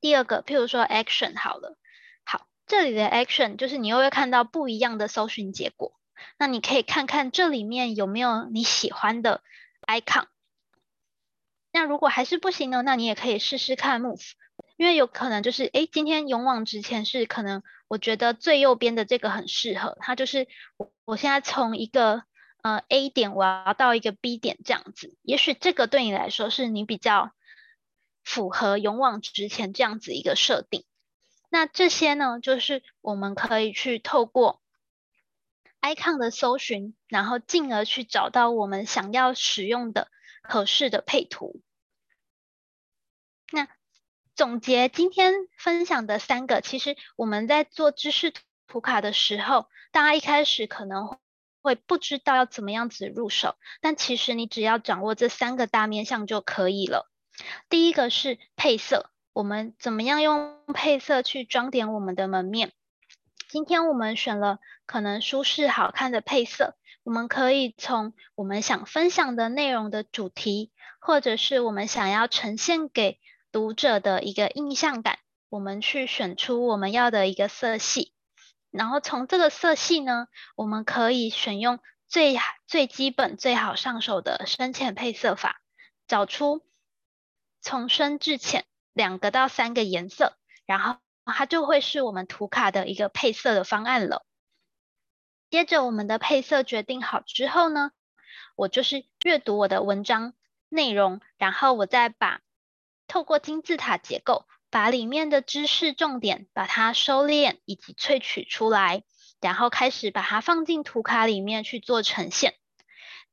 第二个，譬如说 action 好了，这里的 action 就是你又会看到不一样的搜寻结果。那你可以看看这里面有没有你喜欢的 icon。那如果还是不行呢？那你也可以试试看 move，因为有可能就是，诶，今天勇往直前是可能我觉得最右边的这个很适合，它就是我我现在从一个。呃，A 点我要到一个 B 点这样子，也许这个对你来说是你比较符合勇往直前这样子一个设定。那这些呢，就是我们可以去透过 icon 的搜寻，然后进而去找到我们想要使用的合适的配图。那总结今天分享的三个，其实我们在做知识图卡的时候，大家一开始可能。会不知道要怎么样子入手，但其实你只要掌握这三个大面向就可以了。第一个是配色，我们怎么样用配色去装点我们的门面？今天我们选了可能舒适好看的配色，我们可以从我们想分享的内容的主题，或者是我们想要呈现给读者的一个印象感，我们去选出我们要的一个色系。然后从这个色系呢，我们可以选用最最基本、最好上手的深浅配色法，找出从深至浅两个到三个颜色，然后它就会是我们图卡的一个配色的方案了。接着我们的配色决定好之后呢，我就是阅读我的文章内容，然后我再把透过金字塔结构。把里面的知识重点把它收敛以及萃取出来，然后开始把它放进图卡里面去做呈现。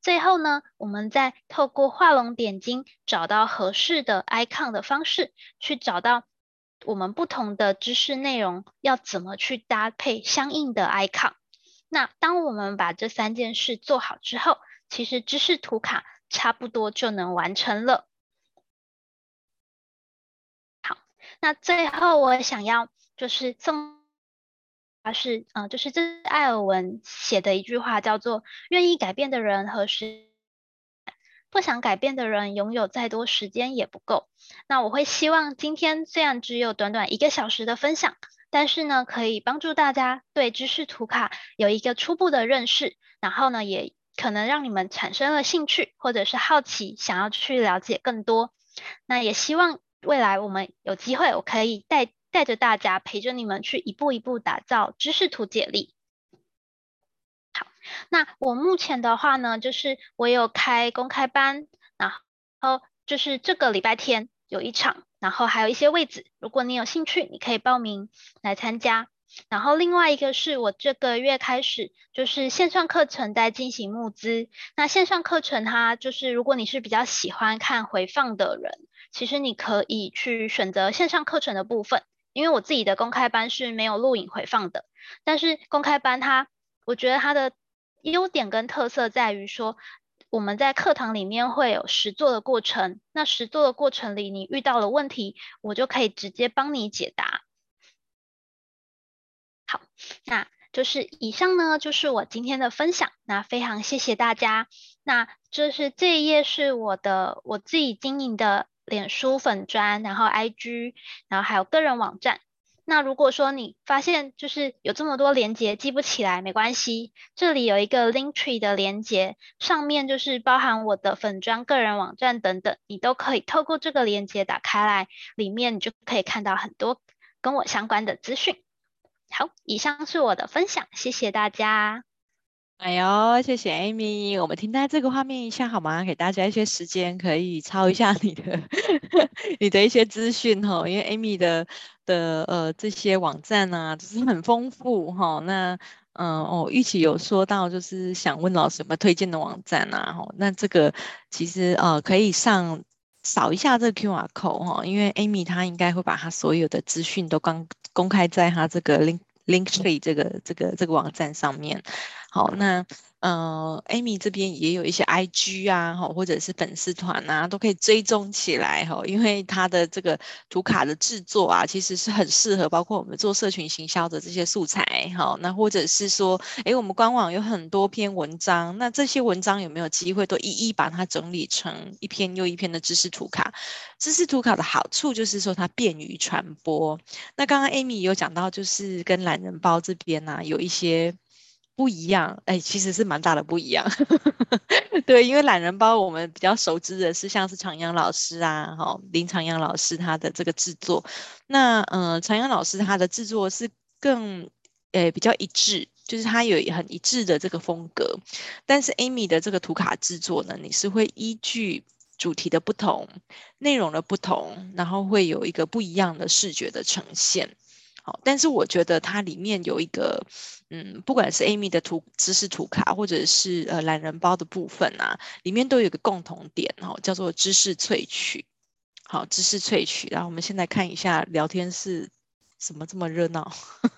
最后呢，我们再透过画龙点睛，找到合适的 icon 的方式，去找到我们不同的知识内容要怎么去搭配相应的 icon。那当我们把这三件事做好之后，其实知识图卡差不多就能完成了。好那最后我想要就是送，是嗯，就是这是艾尔文写的一句话，叫做“愿意改变的人和时，不想改变的人拥有再多时间也不够”。那我会希望今天虽然只有短短一个小时的分享，但是呢，可以帮助大家对知识图卡有一个初步的认识，然后呢，也可能让你们产生了兴趣或者是好奇，想要去了解更多。那也希望。未来我们有机会，我可以带带着大家陪着你们去一步一步打造知识图解力。好，那我目前的话呢，就是我有开公开班，然后就是这个礼拜天有一场，然后还有一些位置，如果你有兴趣，你可以报名来参加。然后另外一个是我这个月开始就是线上课程在进行募资。那线上课程它就是如果你是比较喜欢看回放的人，其实你可以去选择线上课程的部分。因为我自己的公开班是没有录影回放的，但是公开班它，我觉得它的优点跟特色在于说，我们在课堂里面会有实做的过程。那实做的过程里，你遇到了问题，我就可以直接帮你解答。好，那就是以上呢，就是我今天的分享。那非常谢谢大家。那这是这一页是我的我自己经营的脸书粉专，然后 IG，然后还有个人网站。那如果说你发现就是有这么多连接记不起来，没关系，这里有一个 Linktree 的连接，上面就是包含我的粉专、个人网站等等，你都可以透过这个连接打开来，里面你就可以看到很多跟我相关的资讯。好，以上是我的分享，谢谢大家。哎呦，谢谢 Amy，我们停在这个画面一下好吗？给大家一些时间，可以抄一下你的 你的一些资讯哈，因为 Amy 的的呃这些网站呢、啊，就是很丰富哈。那嗯哦，玉琪有说到，就是想问老师有没有推荐的网站啊？那这个其实呃可以上扫一下这个 QR code 哈，因为 Amy 她应该会把她所有的资讯都刚公开在她这个 Link Linktree 这个这个这个网站上面。好，那。呃，Amy 这边也有一些 IG 啊，哈，或者是粉丝团啊，都可以追踪起来哈。因为它的这个图卡的制作啊，其实是很适合包括我们做社群行销的这些素材哈。那或者是说，诶，我们官网有很多篇文章，那这些文章有没有机会都一一把它整理成一篇又一篇的知识图卡？知识图卡的好处就是说它便于传播。那刚刚 Amy 有讲到，就是跟懒人包这边呢、啊、有一些。不一样，哎，其实是蛮大的不一样。对，因为懒人包我们比较熟知的是像是长阳老师啊，哈，林长阳老师他的这个制作。那呃，长阳老师他的制作是更，诶，比较一致，就是他有很一致的这个风格。但是 Amy 的这个图卡制作呢，你是会依据主题的不同、内容的不同，然后会有一个不一样的视觉的呈现。好，但是我觉得它里面有一个，嗯，不管是 Amy 的图知识图卡，或者是呃懒人包的部分啊，里面都有一个共同点，哈，叫做知识萃取。好，知识萃取。然后我们现在看一下聊天室。怎么这么热闹？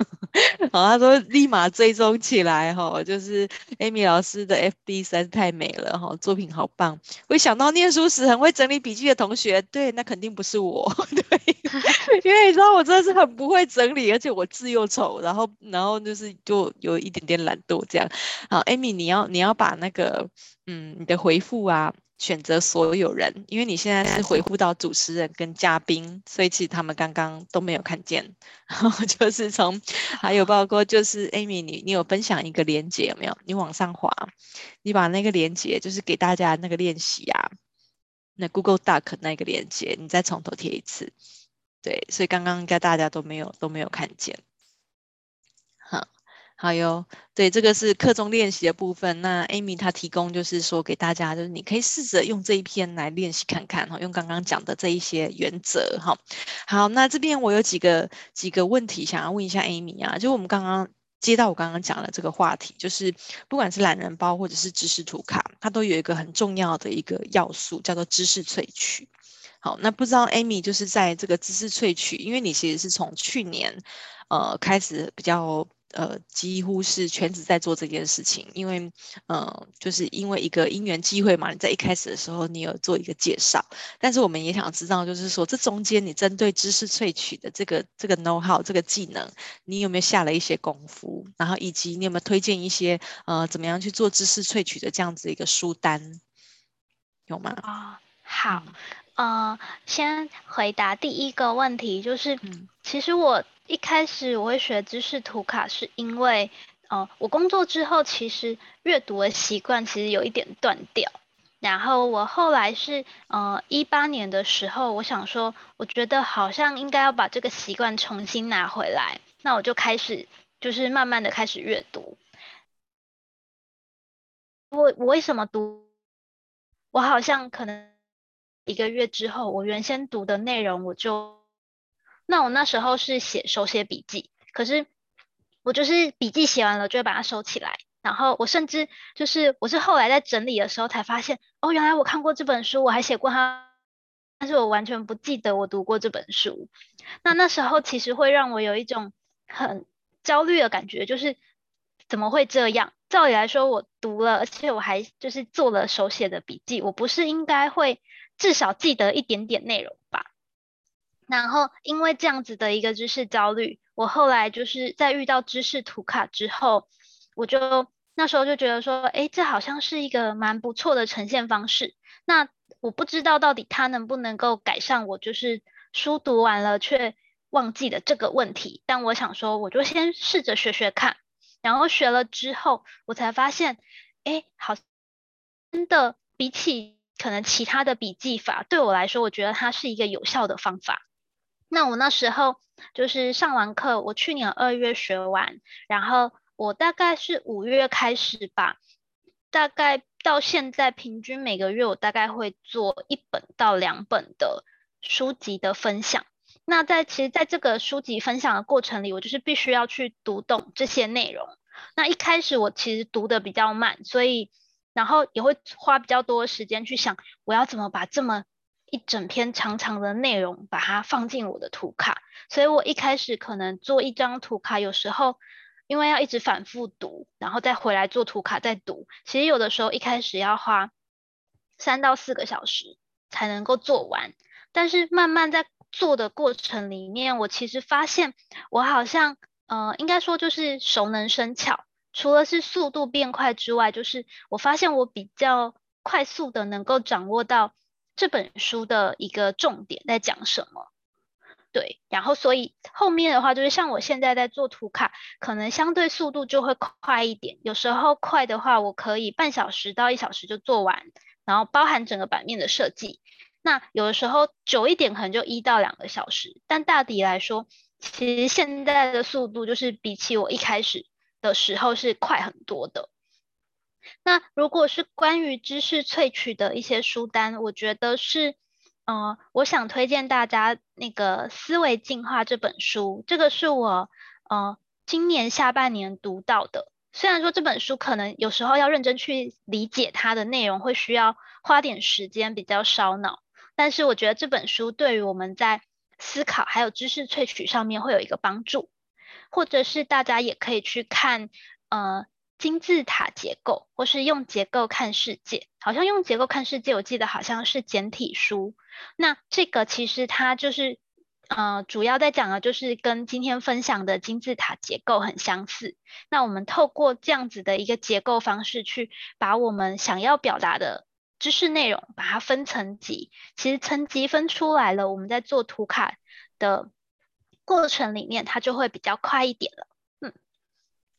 好，他说立马追踪起来哈，就是 Amy 老师的 FB 实在是太美了哈，作品好棒。会想到念书时很会整理笔记的同学，对，那肯定不是我，对，因为你知道我真的是很不会整理，而且我字又丑，然后然后就是就有一点点懒惰这样。好，Amy，你要你要把那个嗯你的回复啊。选择所有人，因为你现在是回复到主持人跟嘉宾，所以其实他们刚刚都没有看见。然后就是从还有包括就是 Amy，你你有分享一个连接有没有？你往上滑，你把那个连接就是给大家那个练习啊，那 Google Doc 那个连接，你再从头贴一次。对，所以刚刚应该大家都没有都没有看见。好。哟，对，这个是课中练习的部分。那 Amy 她提供就是说给大家，就是你可以试着用这一篇来练习看看哈，用刚刚讲的这一些原则哈。好，那这边我有几个几个问题想要问一下 Amy 啊，就我们刚刚接到我刚刚讲的这个话题，就是不管是懒人包或者是知识图卡，它都有一个很重要的一个要素叫做知识萃取。好，那不知道 Amy 就是在这个知识萃取，因为你其实是从去年呃开始比较。呃，几乎是全职在做这件事情，因为，呃，就是因为一个因缘机会嘛，你在一开始的时候你有做一个介绍，但是我们也想知道，就是说这中间你针对知识萃取的这个这个 know how 这个技能，你有没有下了一些功夫？然后以及你有没有推荐一些呃，怎么样去做知识萃取的这样子一个书单，有吗？啊、哦，好，呃，先回答第一个问题，就是，嗯、其实我。一开始我会学知识图卡，是因为，呃，我工作之后其实阅读的习惯其实有一点断掉。然后我后来是，呃，一八年的时候，我想说，我觉得好像应该要把这个习惯重新拿回来。那我就开始，就是慢慢的开始阅读。我我为什么读？我好像可能一个月之后，我原先读的内容我就。那我那时候是写手写笔记，可是我就是笔记写完了就会把它收起来，然后我甚至就是我是后来在整理的时候才发现，哦，原来我看过这本书，我还写过它，但是我完全不记得我读过这本书。那那时候其实会让我有一种很焦虑的感觉，就是怎么会这样？照理来说，我读了，而且我还就是做了手写的笔记，我不是应该会至少记得一点点内容？然后，因为这样子的一个知识焦虑，我后来就是在遇到知识图卡之后，我就那时候就觉得说，诶，这好像是一个蛮不错的呈现方式。那我不知道到底它能不能够改善我就是书读完了却忘记的这个问题。但我想说，我就先试着学学看。然后学了之后，我才发现，诶，好，真的比起可能其他的笔记法，对我来说，我觉得它是一个有效的方法。那我那时候就是上完课，我去年二月学完，然后我大概是五月开始吧，大概到现在平均每个月我大概会做一本到两本的书籍的分享。那在其实在这个书籍分享的过程里，我就是必须要去读懂这些内容。那一开始我其实读的比较慢，所以然后也会花比较多的时间去想我要怎么把这么。一整篇长长的内容，把它放进我的图卡。所以我一开始可能做一张图卡，有时候因为要一直反复读，然后再回来做图卡再读，其实有的时候一开始要花三到四个小时才能够做完。但是慢慢在做的过程里面，我其实发现我好像，呃，应该说就是熟能生巧。除了是速度变快之外，就是我发现我比较快速的能够掌握到这本书的一个重点在讲什么。对，然后所以后面的话就是像我现在在做图卡，可能相对速度就会快一点。有时候快的话，我可以半小时到一小时就做完，然后包含整个版面的设计。那有的时候久一点，可能就一到两个小时。但大体来说，其实现在的速度就是比起我一开始的时候是快很多的。那如果是关于知识萃取的一些书单，我觉得是，呃，我想推荐大家那个《思维进化》这本书，这个是我呃今年下半年读到的。虽然说这本书可能有时候要认真去理解它的内容，会需要花点时间，比较烧脑，但是我觉得这本书对于我们在思考还有知识萃取上面会有一个帮助。或者是大家也可以去看，呃，金字塔结构，或是用结构看世界。好像用结构看世界，我记得好像是简体书。那这个其实它就是，呃，主要在讲的就是跟今天分享的金字塔结构很相似。那我们透过这样子的一个结构方式，去把我们想要表达的知识内容，把它分层级。其实层级分出来了，我们在做图卡的。过程里面，它就会比较快一点了。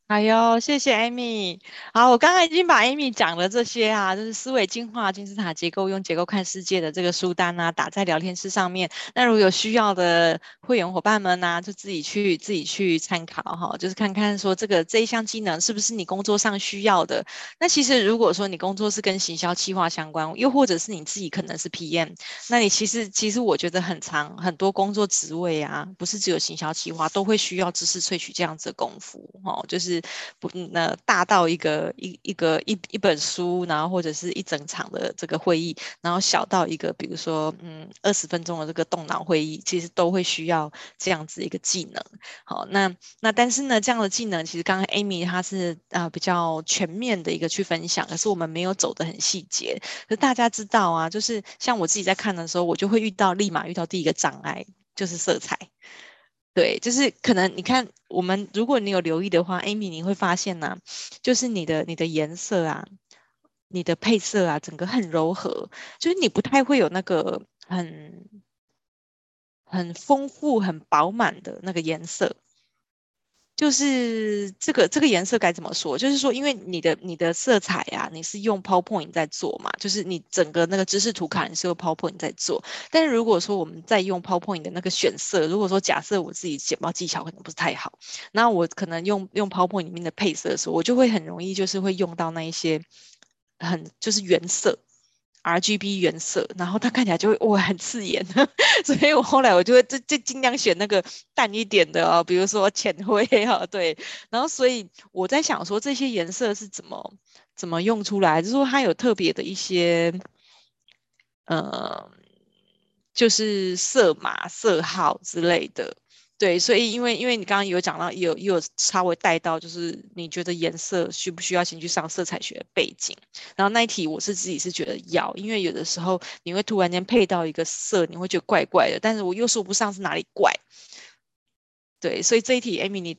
哎呦，谢谢 Amy。好，我刚刚已经把 Amy 讲的这些啊，就是思维进化金字塔结构，用结构看世界的这个书单啊，打在聊天室上面。那如果有需要的会员伙伴们呢、就自己去自己去参考哈，就是看看说这个这一项技能是不是你工作上需要的。那其实如果说你工作是跟行销企划相关，又或者是你自己可能是 PM，那你其实其实我觉得很长很多工作职位啊，不是只有行销企划，都会需要知识萃取这样子的功夫哈，就是。不，那大到一个一一个一一本书，然后或者是一整场的这个会议，然后小到一个，比如说嗯二十分钟的这个动脑会议，其实都会需要这样子一个技能。好，那那但是呢，这样的技能其实刚刚 Amy 她是啊、比较全面的一个去分享，可是我们没有走得很细节。可是大家知道啊，就是像我自己在看的时候，我就会遇到立马遇到第一个障碍，就是色彩。对，就是可能你看我们，如果你有留意的话，Amy，你会发现呢、啊，就是你的你的颜色啊，你的配色啊，整个很柔和，就是你不太会有那个很很丰富、很饱满的那个颜色。就是这个这个颜色该怎么说？就是说，因为你的你的色彩啊，你是用 PowerPoint 在做嘛，就是你整个那个知识图卡你是用 PowerPoint 在做。但是如果说我们在用 PowerPoint 的那个选色，如果说假设我自己剪报技巧可能不是太好，那我可能用用 PowerPoint 里面的配色的时候，我就会很容易就是会用到那一些很就是原色。RGB 原色，然后它看起来就会哇很刺眼，所以我后来我就会就就尽量选那个淡一点的哦，比如说浅灰哈，对，然后所以我在想说这些颜色是怎么怎么用出来，就是说它有特别的一些，呃，就是色码色号之类的。对，所以因为因为你刚刚有讲到，有有稍微带到，就是你觉得颜色需不需要先去上色彩学背景？然后那一题我是自己是觉得要，因为有的时候你会突然间配到一个色，你会觉得怪怪的，但是我又说不上是哪里怪。对，所以这一题，Amy，你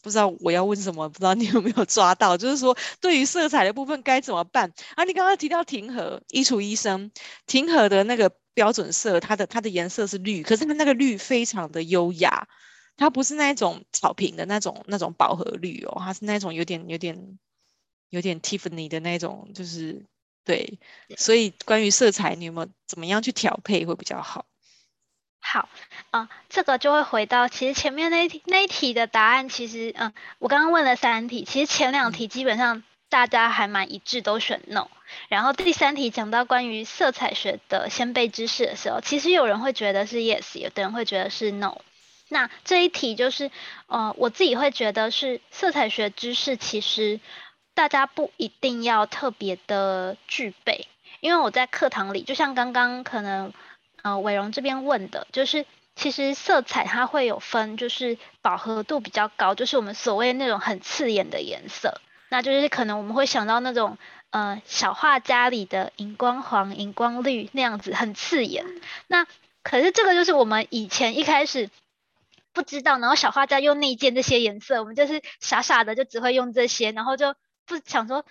不知道我要问什么，不知道你有没有抓到？就是说对于色彩的部分该怎么办？啊，你刚刚提到庭和衣橱医生，庭和的那个。标准色，它的它的颜色是绿，可是它那个绿非常的优雅，它不是那种草坪的那种那种饱和绿哦，它是那种有点有点有点 Tiffany 的那种，就是对，所以关于色彩，你有没有怎么样去调配会比较好？好，嗯、呃，这个就会回到其实前面那一题那一题的答案，其实嗯、呃，我刚刚问了三题，其实前两题基本上大家还蛮一致，都选 no。然后第三题讲到关于色彩学的先备知识的时候，其实有人会觉得是 yes，有的人会觉得是 no。那这一题就是，呃，我自己会觉得是色彩学知识，其实大家不一定要特别的具备，因为我在课堂里，就像刚刚可能，呃伟荣这边问的，就是其实色彩它会有分，就是饱和度比较高，就是我们所谓那种很刺眼的颜色，那就是可能我们会想到那种呃小画家里的荧光黄、荧光绿那样子很刺眼。那可是这个就是我们以前一开始不知道，然后小画家用内建这些颜色，我们就是傻傻的就只会用这些，然后就不想说。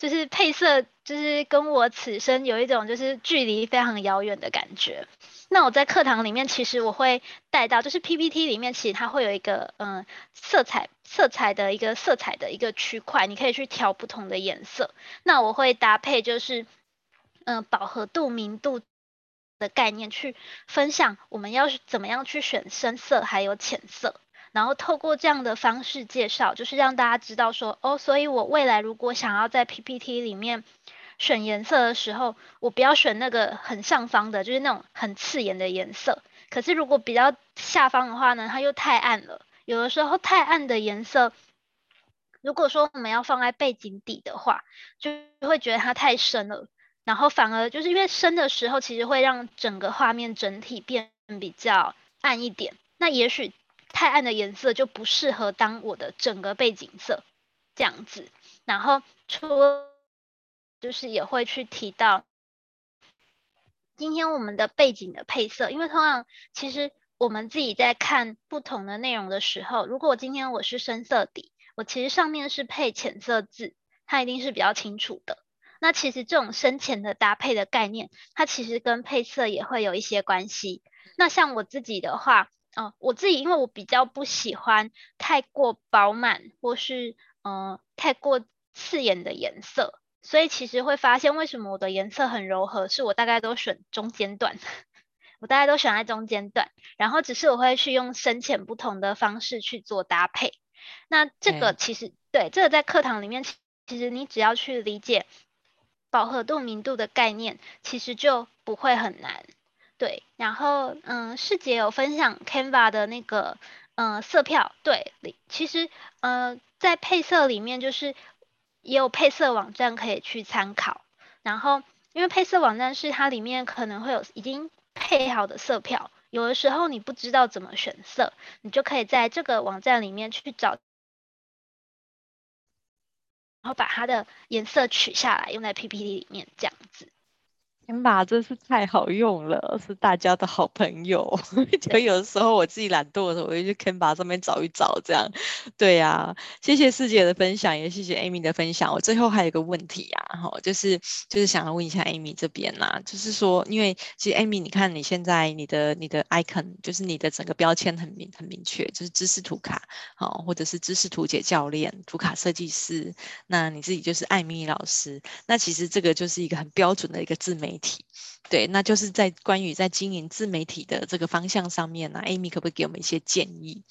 就是配色，就是跟我此生有一种就是距离非常遥远的感觉。那我在课堂里面，其实我会带到，就是 PPT 里面其实它会有一个嗯色彩色彩的一个色彩的一个区块，你可以去调不同的颜色。那我会搭配就是嗯饱和度、明度的概念去分享，我们要怎么样去选深色还有浅色。然后透过这样的方式介绍，就是让大家知道说，哦，所以我未来如果想要在 PPT 里面选颜色的时候，我不要选那个很上方的，就是那种很刺眼的颜色。可是如果比较下方的话呢，它又太暗了。有的时候太暗的颜色，如果说我们要放在背景底的话，就会觉得它太深了。然后反而就是因为深的时候，其实会让整个画面整体变比较暗一点。那也许。太暗的颜色就不适合当我的整个背景色这样子，然后除了就是也会去提到今天我们的背景的配色，因为通常其实我们自己在看不同的内容的时候，如果今天我是深色底，我其实上面是配浅色字，它一定是比较清楚的。那其实这种深浅的搭配的概念，它其实跟配色也会有一些关系。那像我自己的话。哦，我自己因为我比较不喜欢太过饱满或是嗯、太过刺眼的颜色，所以其实会发现为什么我的颜色很柔和，是我大概都选中间段，我大概都选在中间段，然后只是我会去用深浅不同的方式去做搭配。那这个其实、嗯、对这个在课堂里面，其实你只要去理解饱和度、明度的概念，其实就不会很难。对，然后嗯，师姐有分享 Canva 的那个嗯色票，对，其实嗯在配色里面就是也有配色网站可以去参考，然后因为配色网站是它里面可能会有已经配好的色票，有的时候你不知道怎么选色，你就可以在这个网站里面去找，然后把它的颜色取下来用在 PPT 里面这样子。Canva 真是太好用了，是大家的好朋友。就有的时候我自己懒惰的时候，我就去 Canva 上面找一找，这样。对呀、啊，谢谢师姐的分享，也谢谢 Amy 的分享。我最后还有一个问题呀、啊，哈，就是就是想要问一下 Amy 这边呐、啊，就是说，因为其实 Amy，你看你现在你的你的 icon，就是你的整个标签很明很明确，就是知识图卡，好，或者是知识图解教练、图卡设计师，那你自己就是艾米老师，那其实这个就是一个很标准的一个自媒体。对，那就是在关于在经营自媒体的这个方向上面呢、啊，Amy 可不可以给我们一些建议？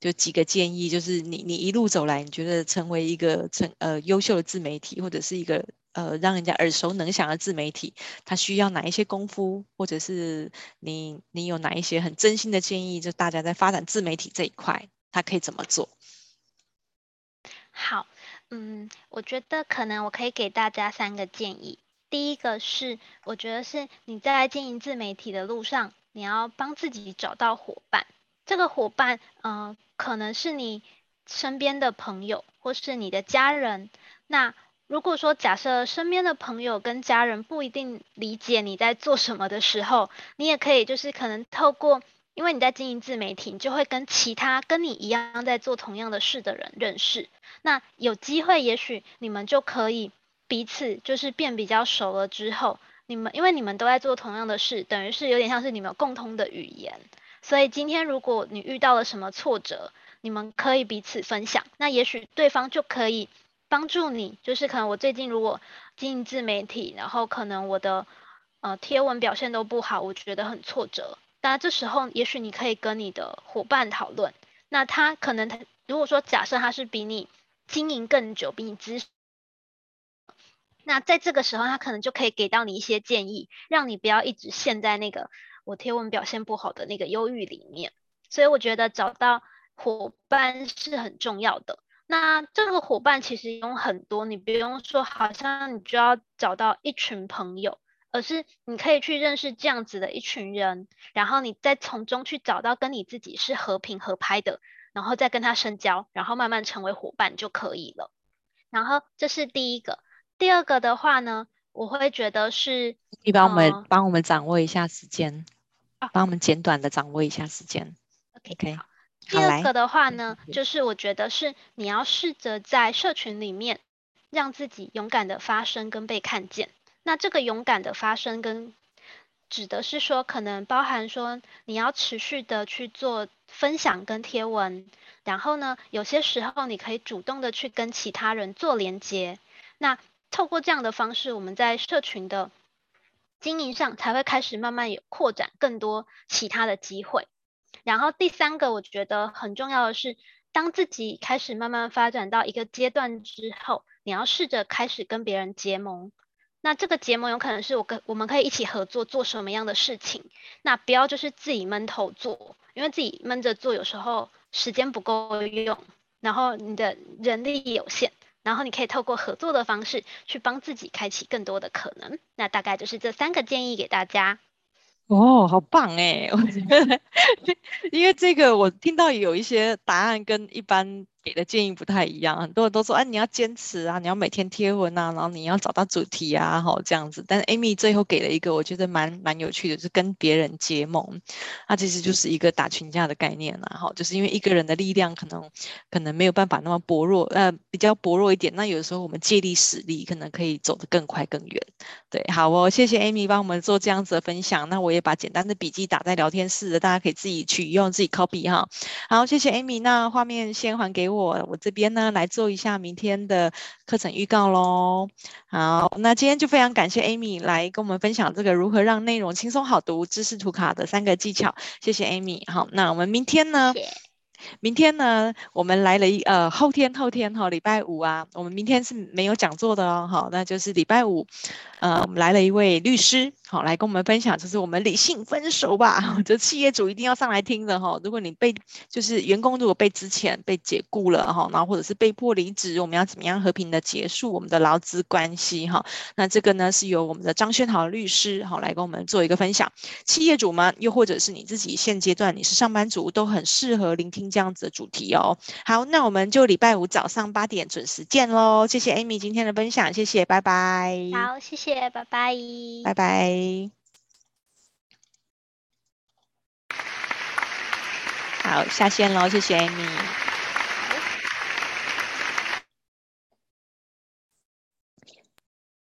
就几个建议，就是你你一路走来，你觉得成为一个成呃优秀的自媒体，或者是一个呃让人家耳熟能详的自媒体，它需要哪一些功夫，或者是你你有哪一些很真心的建议？就大家在发展自媒体这一块，他可以怎么做？好，嗯，我觉得可能我可以给大家三个建议。第一个是，我觉得是你在经营自媒体的路上，你要帮自己找到伙伴。这个伙伴，嗯、可能是你身边的朋友，或是你的家人。那如果说假设身边的朋友跟家人不一定理解你在做什么的时候，你也可以就是可能透过，因为你在经营自媒体，你就会跟其他跟你一样在做同样的事的人认识。那有机会，也许你们就可以。彼此就是变比较熟了之后，你们因为你们都在做同样的事，等于是有点像是你们有共通的语言。所以今天如果你遇到了什么挫折，你们可以彼此分享，那也许对方就可以帮助你。就是可能我最近如果经营自媒体，然后可能我的呃贴文表现都不好，我觉得很挫折。那这时候也许你可以跟你的伙伴讨论，那他可能他如果说假设他是比你经营更久，比你资。那在这个时候，他可能就可以给到你一些建议，让你不要一直陷在那个我贴文表现不好的那个忧郁里面。所以我觉得找到伙伴是很重要的。那这个伙伴其实有很多，你不用说好像你就要找到一群朋友，而是你可以去认识这样子的一群人，然后你再从中去找到跟你自己是和平合拍的，然后再跟他深交，然后慢慢成为伙伴就可以了。然后这是第一个，第二个的话呢，我会觉得是你帮我们、呃、帮我们掌握一下时间，帮我们简短的掌握一下时间。OK OK。第二个的话呢，就是我觉得是你要试着在社群里面让自己勇敢的发声跟被看见。那这个勇敢的发声跟指的是说，可能包含说你要持续的去做分享跟贴文，然后呢，有些时候你可以主动的去跟其他人做连接。那透过这样的方式，我们在社群的经营上才会开始慢慢有扩展更多其他的机会。然后第三个，我觉得很重要的是，当自己开始慢慢发展到一个阶段之后，你要试着开始跟别人结盟。那这个结盟有可能是我跟我们可以一起合作做什么样的事情？那不要就是自己闷头做，因为自己闷着做有时候时间不够用，然后你的人力有限，然后你可以透过合作的方式去帮自己开启更多的可能。那大概就是这三个建议给大家。哦，好棒哎！因为这个我听到有一些答案跟一般给的建议不太一样，很多人都说，哎、啊，你要坚持啊，你要每天贴文啊，然后你要找到主题啊，好这样子。但 Amy 最后给了一个我觉得蛮蛮有趣的，就是跟别人结盟，那其实就是一个打群架的概念啊，哈，就是因为一个人的力量可能可能没有办法那么薄弱，呃，比较薄弱一点。那有时候我们借力使力，可能可以走得更快更远。对，好哦，谢谢 Amy 帮我们做这样子的分享。那我也把简单的笔记打在聊天室的，大家可以自己取用，自己 copy 哈。好，谢谢 Amy，那画面先还给我，我这边呢来做一下明天的课程预告喽。好，那今天就非常感谢 Amy 来跟我们分享这个如何让内容轻松好读知识图卡的三个技巧。谢谢 Amy。好，那我们明天呢？明天呢，我们来了一呃后天后天哈、哦，礼拜五啊，我们明天是没有讲座的哦，好，那就是礼拜五，呃，我们来了一位律师，好，来跟我们分享，就是我们理性分手吧，这企业主一定要上来听的哈、哦。如果你被就是员工如果被之前被解雇了哈，然后或者是被迫离职，我们要怎么样和平的结束我们的劳资关系哈？那这个呢是由我们的张轩豪律师好来跟我们做一个分享。企业主吗？又或者是你自己现阶段你是上班族，都很适合聆听。这样子的主题哦，好，那我们就礼拜五早上八点准时见喽。谢谢 Amy 今天的分享，谢谢，拜拜。好，谢谢，拜拜，拜拜。好，下线喽，谢谢 Amy。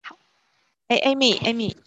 好，哎，Amy，Amy，哎。